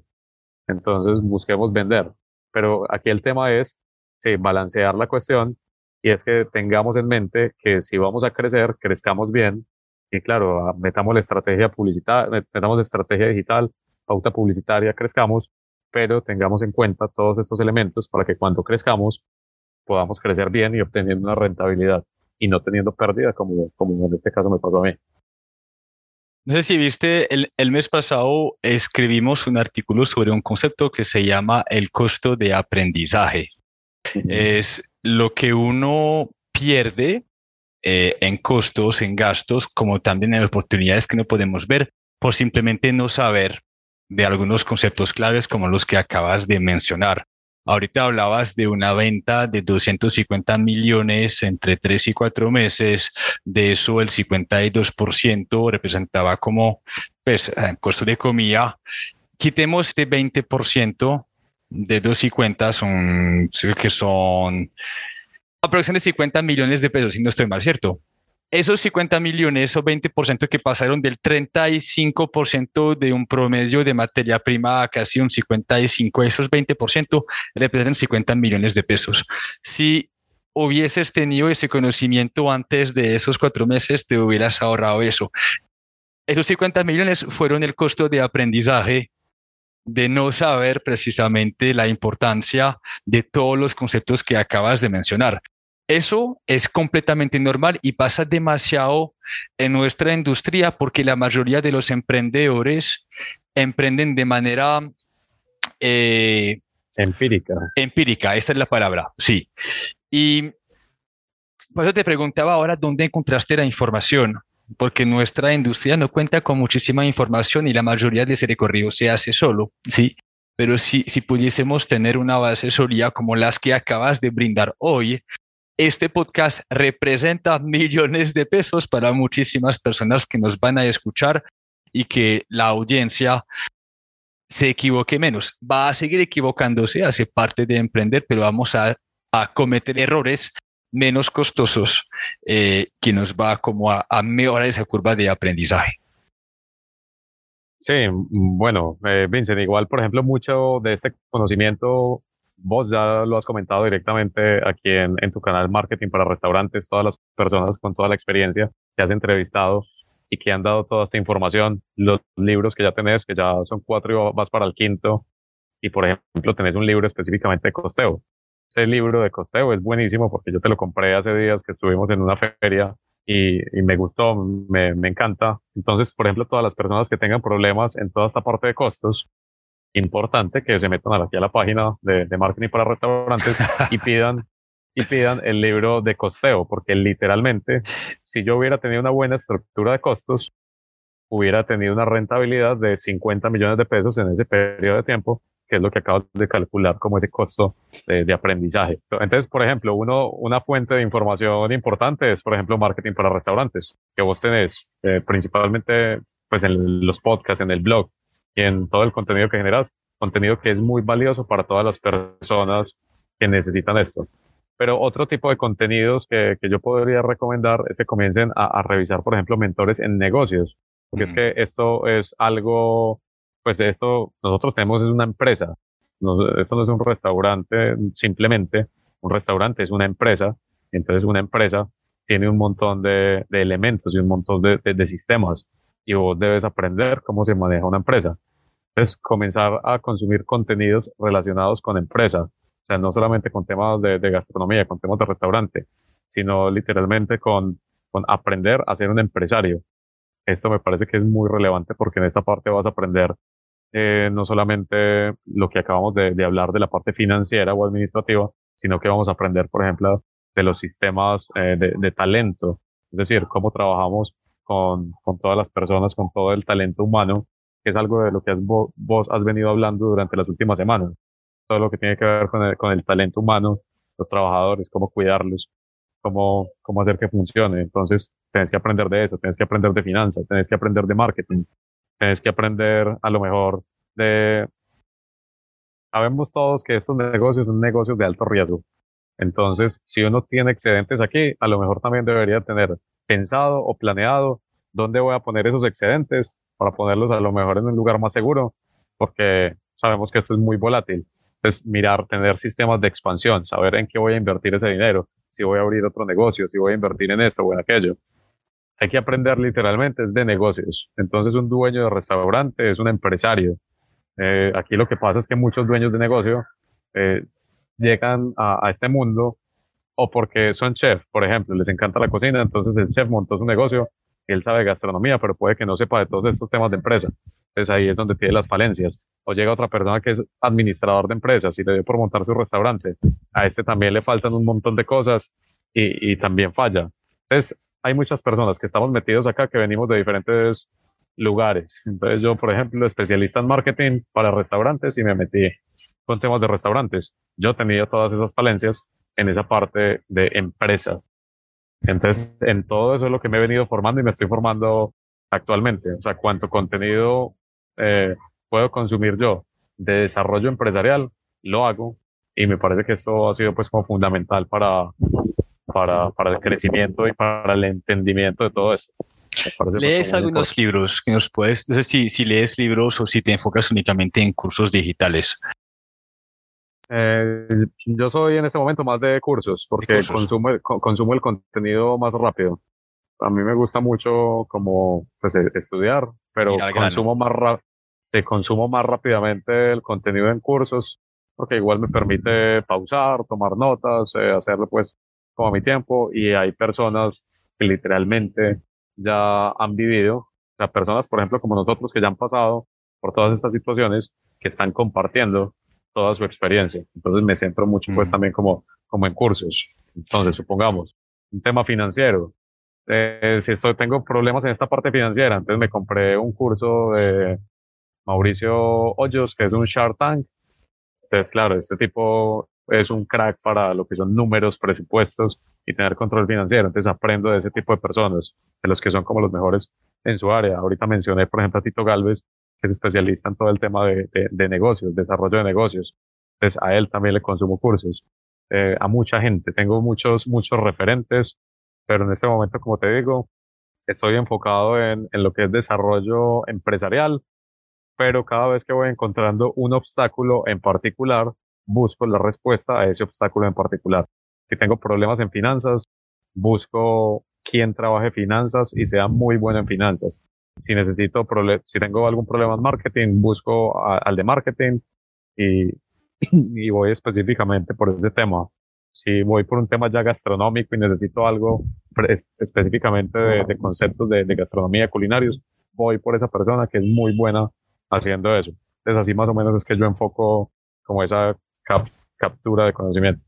Entonces busquemos vender. Pero aquí el tema es sí, balancear la cuestión y es que tengamos en mente que si vamos a crecer, crezcamos bien y claro, ah, metamos la estrategia publicitaria, metamos la estrategia digital, pauta publicitaria, crezcamos, pero tengamos en cuenta todos estos elementos para que cuando crezcamos podamos crecer bien y obteniendo una rentabilidad y no teniendo pérdida como, como en este caso me pasó a mí. No sé si viste, el, el, mes pasado escribimos un artículo sobre un concepto que se llama el costo de aprendizaje. Uh -huh. Es lo que uno pierde eh, en costos, en gastos, como también en oportunidades que no podemos ver por simplemente no saber de algunos conceptos claves como los que acabas de mencionar. Ahorita hablabas de una venta de 250 millones entre 3 y 4 meses. De eso, el 52% representaba como pues, costo de comida. Quitemos este 20% de 250, son, que son aproximadamente 50 millones de pesos, si no estoy mal, ¿cierto? Esos 50 millones o 20% que pasaron del 35% de un promedio de materia prima a casi un 55, esos 20% representan 50 millones de pesos. Si hubieses tenido ese conocimiento antes de esos cuatro meses, te hubieras ahorrado eso. Esos 50 millones fueron el costo de aprendizaje de no saber precisamente la importancia de todos los conceptos que acabas de mencionar. Eso es completamente normal y pasa demasiado en nuestra industria porque la mayoría de los emprendedores emprenden de manera eh, empírica. Empírica, esta es la palabra, sí. Y por eso te preguntaba ahora dónde encontraste la información, porque nuestra industria no cuenta con muchísima información y la mayoría de ese recorrido se hace solo, sí. Pero si, si pudiésemos tener una base sólida como las que acabas de brindar hoy, este podcast representa (laughs) millones de pesos para muchísimas personas que nos van a escuchar y que la audiencia se equivoque menos. Va a seguir equivocándose, hace parte de emprender, pero vamos a, cometer errores menos costosos eh, que nos va como a, mejorar esa curva de aprendizaje. Sí, bueno, eh, Vincent, igual, por ejemplo, mucho de este conocimiento vos ya lo has comentado directamente aquí en, en, tu canal Marketing para Restaurantes, todas las personas con toda la experiencia que has entrevistado y que han dado toda esta información, los libros que ya tenés, que ya son cuatro y vas para el quinto, y por ejemplo tenés un libro específicamente de costeo. Ese libro de costeo es buenísimo porque yo te lo compré hace días que estuvimos en una feria y, y me gustó, me, me encanta. Entonces, por ejemplo, todas las personas que tengan problemas en toda esta parte de costos, importante que se metan aquí a la página de, de marketing para restaurantes y (laughs) pidan y pidan el libro de costeo, porque literalmente, si yo hubiera tenido una buena estructura de costos, hubiera tenido una rentabilidad de 50 millones de pesos en ese periodo de tiempo, que es lo que acabo de calcular como ese costo de, aprendizaje. Entonces, por ejemplo, uno, una fuente de información importante es, por ejemplo, marketing para restaurantes, que vos tenés eh, principalmente pues en los podcasts, en el blog, y en todo el contenido que generas, contenido que es muy valioso para todas las personas que necesitan esto. Pero otro tipo de contenidos que, que yo podría recomendar es que comiencen a, a, revisar, por ejemplo, mentores en negocios, porque es que esto es algo, pues esto nosotros tenemos es una empresa, esto no es un restaurante simplemente, un restaurante es una empresa, entonces una empresa tiene un montón de, de elementos y un montón de, de, de sistemas y vos debes aprender cómo se maneja una empresa. Entonces, comenzar a consumir contenidos relacionados con empresas, o sea, no solamente con temas de, de gastronomía, con temas de restaurante, sino literalmente con, con aprender a ser un empresario. Esto me parece que es muy relevante porque en esta parte vas a aprender eh, no solamente lo que acabamos de, de, hablar de la parte financiera o administrativa, sino que vamos a aprender, por ejemplo, de los sistemas eh, de, de, talento, es decir, cómo trabajamos con, todas las personas, con todo el talento humano, que es algo de lo que vos, has venido hablando durante las últimas semanas. Todo lo que tiene que ver con el, talento humano, los trabajadores, cómo cuidarlos, cómo, cómo hacer que funcione. Entonces, tienes que aprender de eso, tienes que aprender de finanzas, tienes que aprender de marketing, tienes que aprender a lo mejor de... Sabemos todos que estos negocios son negocios de alto riesgo. Entonces, si uno tiene excedentes aquí, a lo mejor también debería tener pensado o planeado dónde voy a poner esos excedentes para ponerlos a lo mejor en un lugar más seguro, porque sabemos que esto es muy volátil. Entonces, mirar, tener sistemas de expansión, saber en qué voy a invertir ese dinero, si voy a abrir otro negocio, si voy a invertir en esto o en aquello. Hay que aprender literalmente de negocios. Entonces, un dueño de restaurante es un empresario. Eh, aquí lo que pasa es que muchos dueños de negocio eh, llegan a, a este mundo o porque son chef, por ejemplo, les encanta la cocina, entonces el chef montó su negocio, él sabe gastronomía, pero puede que no sepa de todos estos temas de empresa. Entonces ahí es donde tiene las falencias. O llega otra persona que es administrador de empresas y le dio por montar su restaurante. A este también le faltan un montón de cosas y, y también falla. Entonces hay muchas personas que estamos metidos acá que venimos de diferentes lugares. Entonces yo, por ejemplo, especialista en marketing para restaurantes y me metí con temas de restaurantes. Yo tenía todas esas falencias en esa parte de empresa. Entonces, en todo eso es lo que me he venido formando y me estoy formando actualmente. O sea, cuánto contenido eh, puedo consumir yo de desarrollo empresarial, lo hago y me parece que esto ha sido pues como fundamental para, para, para el crecimiento y para el entendimiento de todo eso. ¿Lees algunos libros que nos puedes, no sé si, si lees libros o si te enfocas únicamente en cursos digitales? Eh, yo soy en este momento más de cursos porque Consumo, consumo el contenido más rápido. A mí me gusta mucho como pues, e, estudiar, pero consumo más, consumo más rápidamente el contenido en cursos porque igual me permite pausar, tomar notas, eh, hacerlo pues como a mi tiempo y hay personas que literalmente ya han vivido, o sea, personas, por ejemplo, como nosotros que ya han pasado por todas estas situaciones, que están compartiendo toda su experiencia. Entonces me centro mucho pues también como, como en cursos. Entonces, supongamos, un tema financiero. Eh, si estoy, tengo problemas en esta parte financiera, entonces me compré un curso de Mauricio Hoyos, que es un Shark Tank. Entonces, claro, este tipo es un crack para lo que son números, presupuestos y tener control financiero. Entonces aprendo de ese tipo de personas, de los que son como los mejores en su área. Ahorita mencioné, por ejemplo, a Tito Galvez, que especialista en todo el tema de, de, negocios, desarrollo de negocios. Entonces a él también le consumo cursos. Eh, a mucha gente, tengo muchos, muchos referentes, pero en este momento, como te digo, estoy enfocado en, en lo que es desarrollo empresarial, pero cada vez que voy encontrando un obstáculo en particular, busco la respuesta a ese obstáculo en particular. Si tengo problemas en finanzas, busco quien trabaje finanzas y sea muy bueno en finanzas. Si necesito, si tengo algún problema en marketing, busco al de marketing y, y voy específicamente por ese tema. Si voy por un tema ya gastronómico y necesito algo específicamente de, conceptos de, de, gastronomía culinarios, voy por esa persona que es muy buena haciendo eso. Entonces así más o menos es que yo enfoco como esa captura de conocimiento.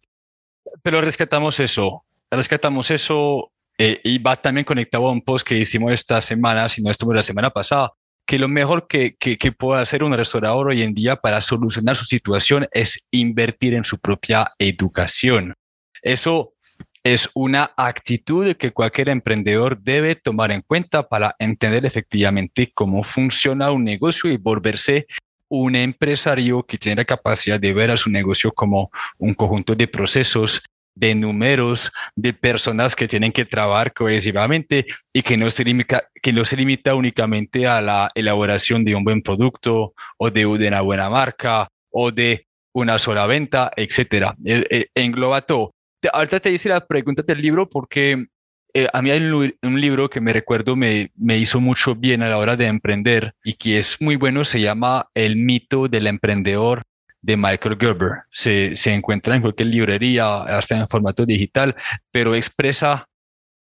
Pero rescatamos eso, rescatamos eso eh, y va también conectado a un post que hicimos esta semana, si no estuvo la semana pasada, que lo mejor que, que, que, puede hacer un restaurador hoy en día para solucionar su situación es invertir en su propia educación. Eso es una actitud que cualquier emprendedor debe tomar en cuenta para entender efectivamente cómo funciona un negocio y volverse un empresario que tiene la capacidad de ver a su negocio como un conjunto de procesos, de números, de personas que tienen que trabajar cohesivamente y que no se limita, que no se limita únicamente a la elaboración de un buen producto o de una buena marca o de una sola venta, etcétera. E, e, engloba todo. Ahorita te hice la pregunta del libro porque eh, a mí hay un, libro que me recuerdo me, me hizo mucho bien a la hora de emprender y que es muy bueno, se llama El mito del emprendedor de Michael Gerber. Se, se encuentra en cualquier librería, hasta en formato digital, pero expresa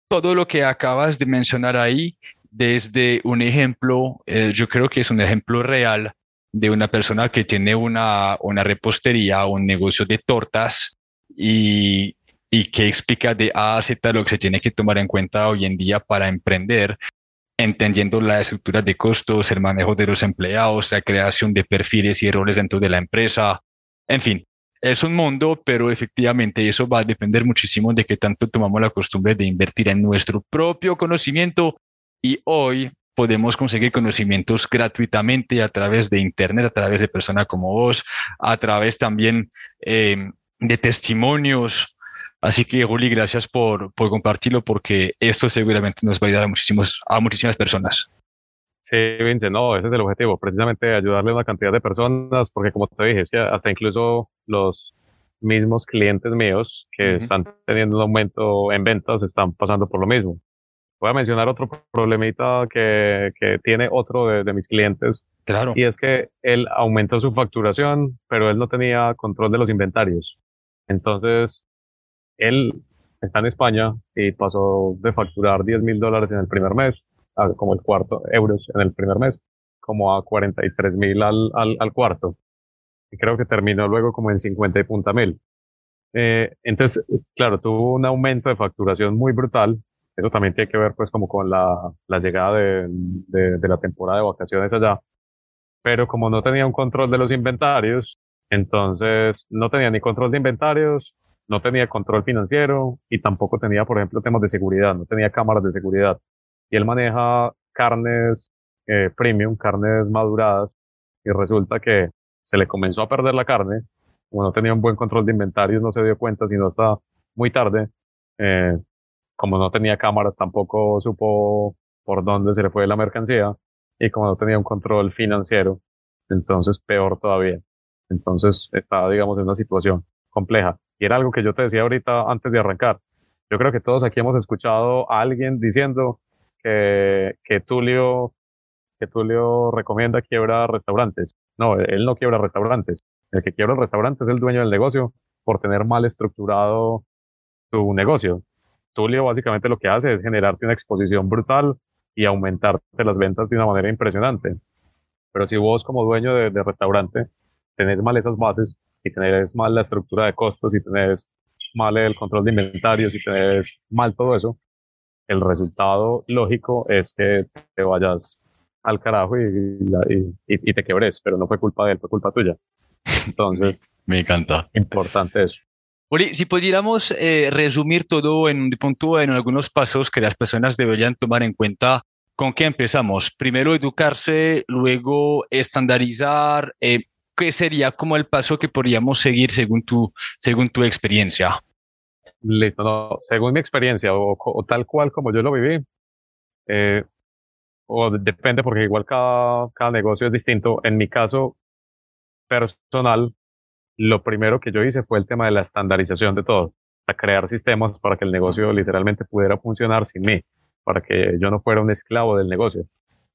todo lo que acabas de mencionar ahí desde un ejemplo, eh, yo creo que es un ejemplo real de una persona que tiene una, una repostería, un negocio de tortas y y que explica de A a Z lo que se tiene que tomar en cuenta hoy en día para emprender, entendiendo la estructura de costos, el manejo de los empleados, la creación de perfiles y roles dentro de la empresa. En fin, es un mundo, pero efectivamente eso va a depender muchísimo de que tanto tomamos la costumbre de invertir en nuestro propio conocimiento y hoy podemos conseguir conocimientos gratuitamente a través de Internet, a través de personas como vos, a través también eh, de testimonios Así que, Juli, gracias por, por compartirlo porque esto seguramente nos va a ayudar a, muchísimos, a muchísimas personas. Sí, Vince, no, ese es el objetivo, precisamente ayudarle a una cantidad de personas, porque como te dije, hasta incluso los mismos clientes míos que están teniendo un aumento en ventas están pasando por lo mismo. Voy a mencionar otro problemita que, que tiene otro de, de, mis clientes. Claro. Y es que él aumentó su facturación, pero él no tenía control de los inventarios. Entonces, él está en España y pasó de facturar 10 mil dólares en el primer mes, a como el cuarto, euros en el primer mes, como a 43 mil al, al, al, cuarto. Y creo que terminó luego como en 50 y punta mil. Eh, entonces, claro, tuvo un aumento de facturación muy brutal. Eso también tiene que ver pues como con la, la llegada de, de, de la temporada de vacaciones allá. Pero como no tenía un control de los inventarios, entonces no tenía ni control de inventarios, no tenía control financiero y tampoco tenía, por ejemplo, temas de seguridad, no tenía cámaras de seguridad. Y él maneja carnes eh, premium, carnes maduradas, y resulta que se le comenzó a perder la carne, como no tenía un buen control de inventarios, no se dio cuenta sino hasta muy tarde, Eh, como no tenía cámaras, tampoco supo por dónde se le fue la mercancía y como no tenía un control financiero, entonces peor todavía. Entonces estaba, digamos, en una situación compleja. Y era algo que yo te decía ahorita antes de arrancar. Yo creo que todos aquí hemos escuchado a alguien diciendo que, que Tulio, que Tulio recomienda quiebra restaurantes. No, él no quiebra restaurantes. El que quiebra el restaurante es el dueño del negocio por tener mal estructurado su negocio. Tulio básicamente lo que hace es generarte una exposición brutal y aumentarte las ventas de una manera impresionante. Pero si vos como dueño de, de restaurante tenés mal esas bases y tenés mal la estructura de costos y tenés mal el control de inventarios y tenés mal todo eso, el resultado lógico es que te vayas al carajo y, y, y, te quebres, pero no fue culpa de él, fue culpa tuya. Entonces, (laughs) me encanta. Importante eso. Ori, si pudiéramos eh, resumir todo en un punto, en algunos pasos que las personas deberían tomar en cuenta, ¿con qué empezamos? Primero educarse, luego estandarizar. Eh, ¿Qué sería como el paso que podríamos seguir según tu, según tu experiencia? Listo, no, según mi experiencia o, o tal cual como yo lo viví, eh, o depende porque igual cada, cada negocio es distinto. En mi caso personal, lo primero que yo hice fue el tema de la estandarización de todo, a crear sistemas para que el negocio literalmente pudiera funcionar sin mí, para que yo no fuera un esclavo del negocio.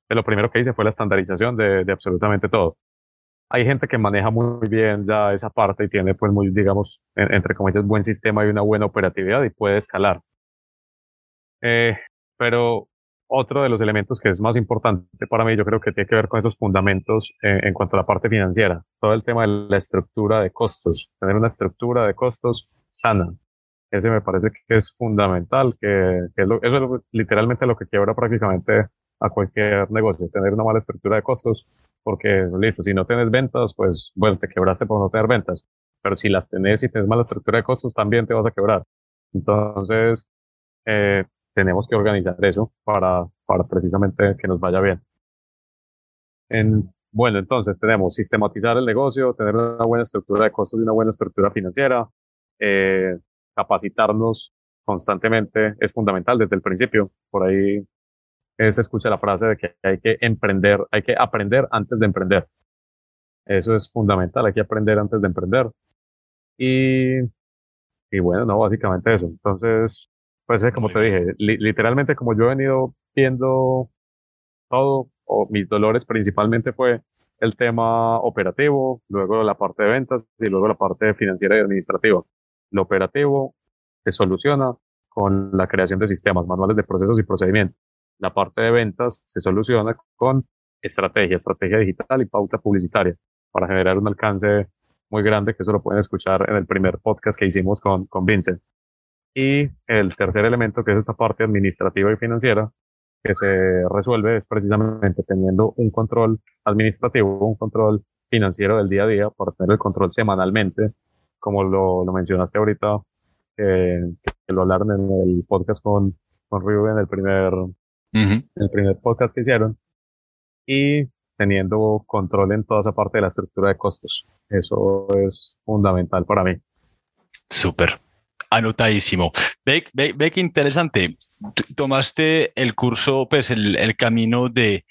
Lo primero que hice fue la estandarización de, de absolutamente todo. Hay gente que maneja muy bien ya esa parte y tiene, pues, muy, digamos, entre comillas, buen sistema y una buena operatividad y puede escalar. Eh, pero otro de los elementos que es más importante para mí, yo creo que tiene que ver con esos fundamentos eh, en cuanto a la parte financiera. Todo el tema de la estructura de costos, tener una estructura de costos sana. Ese me parece que es fundamental, que, es literalmente lo que quiebra prácticamente a cualquier negocio, tener una mala estructura de costos, porque listo, si no tienes ventas, pues bueno, te quebraste por no tener ventas, pero si las tenés y tienes mala estructura de costos, también te vas a quebrar. Entonces, eh, tenemos que organizar eso para, para precisamente que nos vaya bien. En, bueno, entonces tenemos sistematizar el negocio, tener una buena estructura de costos y una buena estructura financiera, eh, capacitarnos constantemente es fundamental desde el principio. Por ahí se escucha la frase de que hay que emprender, hay que aprender antes de emprender. Eso es fundamental, hay que aprender antes de emprender. Y, y bueno, no, básicamente eso. Entonces, pues como te dije, literalmente como yo he venido viendo todo, o mis dolores principalmente fue el tema operativo, luego la parte de ventas y luego la parte financiera y administrativa. Lo operativo se soluciona con la creación de sistemas, manuales de procesos y procedimientos. La parte de ventas se soluciona con estrategia, estrategia digital y pauta publicitaria para generar un alcance muy grande, que eso lo pueden escuchar en el primer podcast que hicimos con, con Vincent. Y el tercer elemento, que es esta parte administrativa y financiera, que se resuelve es precisamente teniendo un control administrativo, un control financiero del día a día, para tener el control semanalmente, como lo, lo mencionaste ahorita, que lo hablaron en el podcast con, con Rubén, en el primer, el primer podcast que hicieron, y teniendo control en toda esa parte de la estructura de costos. Eso es fundamental para mí. Súper. Anotadísimo. Ve qué interesante. Tomaste el curso, pues el, el camino de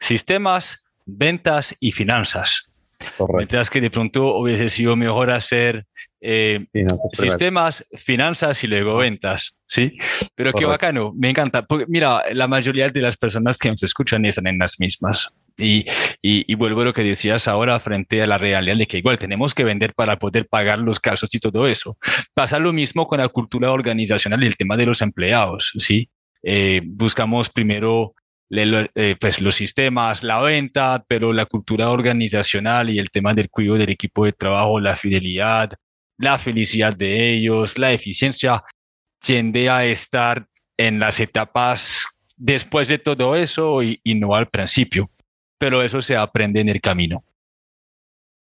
sistemas, ventas y finanzas. Correcto. Mientras que de pronto hubiese sido mejor hacer eh, finanzas sistemas, finanzas y luego ventas, ¿sí? Pero Correcto. qué bacano, me encanta. Porque mira, la mayoría de las personas que nos escuchan están en las mismas. Y, y, y, vuelvo a lo que decías ahora frente a la realidad de que igual tenemos que vender para poder pagar los casos y todo eso. Pasa lo mismo con la cultura organizacional y el tema de los empleados, ¿sí? Eh, buscamos primero le, eh, pues los sistemas, la venta, pero la cultura organizacional y el tema del cuidado del equipo de trabajo, la fidelidad, la felicidad de ellos, la eficiencia, tiende a estar en las etapas después de todo eso y, y no al principio pero eso se aprende en el camino.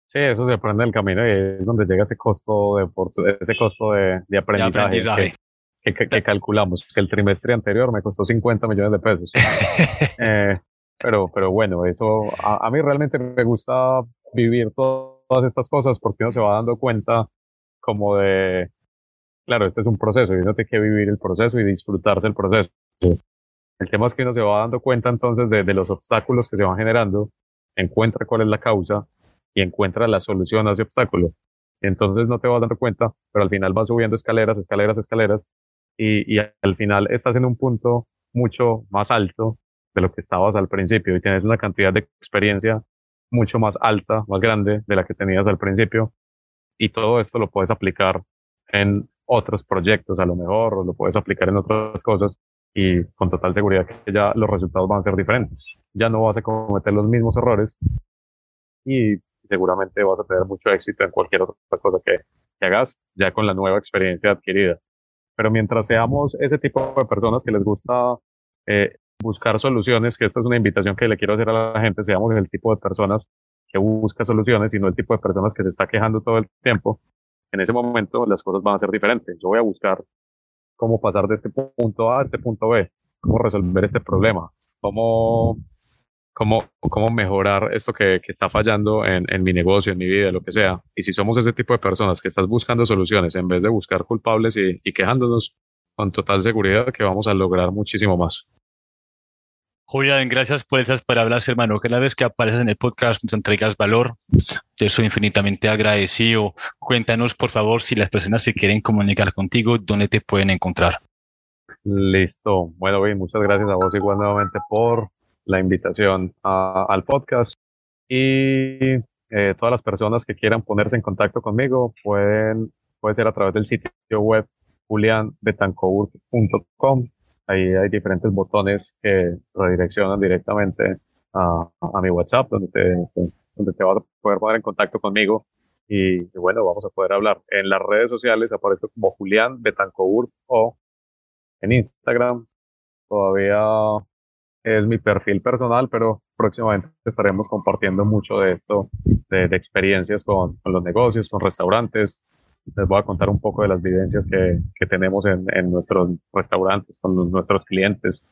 Sí, eso se aprende en el camino y es donde llega ese costo de, ese costo de, de aprendizaje, de aprendizaje. Que, que, calculamos, que el trimestre anterior me costó 50 millones de pesos. (laughs) eh, pero, pero bueno, eso a, a, mí realmente me gusta vivir todas estas cosas porque uno se va dando cuenta como de, claro, este es un proceso y uno tiene que vivir el proceso y disfrutarse el proceso. El tema es que uno se va dando cuenta entonces de, de los obstáculos que se van generando, encuentra cuál es la causa y encuentra la solución a ese obstáculo. Entonces no te vas dando cuenta, pero al final vas subiendo escaleras, escaleras, escaleras y, al final estás en un punto mucho más alto de lo que estabas al principio y tienes una cantidad de experiencia mucho más alta, más grande de la que tenías al principio. Y todo esto lo puedes aplicar en otros proyectos a lo mejor, o lo puedes aplicar en otras cosas y con total seguridad que ya los resultados van a ser diferentes. Ya no vas a cometer los mismos errores y seguramente vas a tener mucho éxito en cualquier otra cosa que, que hagas ya con la nueva experiencia adquirida. Pero mientras seamos ese tipo de personas que les gusta eh, buscar soluciones, que esta es una invitación que le quiero hacer a la gente, seamos el tipo de personas que busca soluciones y no el tipo de personas que se está quejando todo el tiempo, en ese momento las cosas van a ser diferentes. Yo voy a buscar cómo pasar de este punto A a este punto B, cómo resolver este problema, cómo, cómo, cómo mejorar esto que, que está fallando en, en mi negocio, en mi vida, lo que sea. Y si somos ese tipo de personas que estás buscando soluciones en vez de buscar culpables y, y quejándonos, con total seguridad que vamos a lograr muchísimo más. Julián, gracias por esas palabras, hermano. Cada vez que apareces en el podcast nos entregas valor. Te soy infinitamente agradecido. Cuéntanos, por favor, si las personas se quieren comunicar contigo, ¿dónde te pueden encontrar? Listo. Bueno, bien, muchas gracias a vos igual nuevamente por la invitación al podcast. Y eh, todas las personas que quieran ponerse en contacto conmigo pueden, puede ser a través del sitio web julianbetancourt.com Ahí hay diferentes botones que redireccionan directamente a, a mi WhatsApp, donde te, donde te vas a poder poner en contacto conmigo. Y, y, bueno, vamos a poder hablar. En las redes sociales aparezco como Julián Betancourt o en Instagram. Todavía es mi perfil personal, pero próximamente estaremos compartiendo mucho de esto, de, de experiencias con, con, los negocios, con restaurantes, les voy a contar un poco de las vivencias que, que tenemos en, en, nuestros restaurantes, con los, nuestros clientes,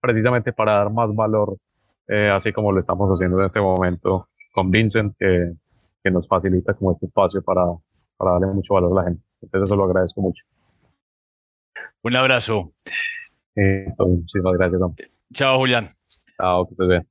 precisamente para dar más valor, eh, así como lo estamos haciendo en este momento con Vincent, que, que nos facilita como este espacio para, para darle mucho valor a la gente. Entonces eso lo agradezco mucho. Un abrazo. Eso, muchísimas gracias. Chao, Julián. Chao, que estés bien.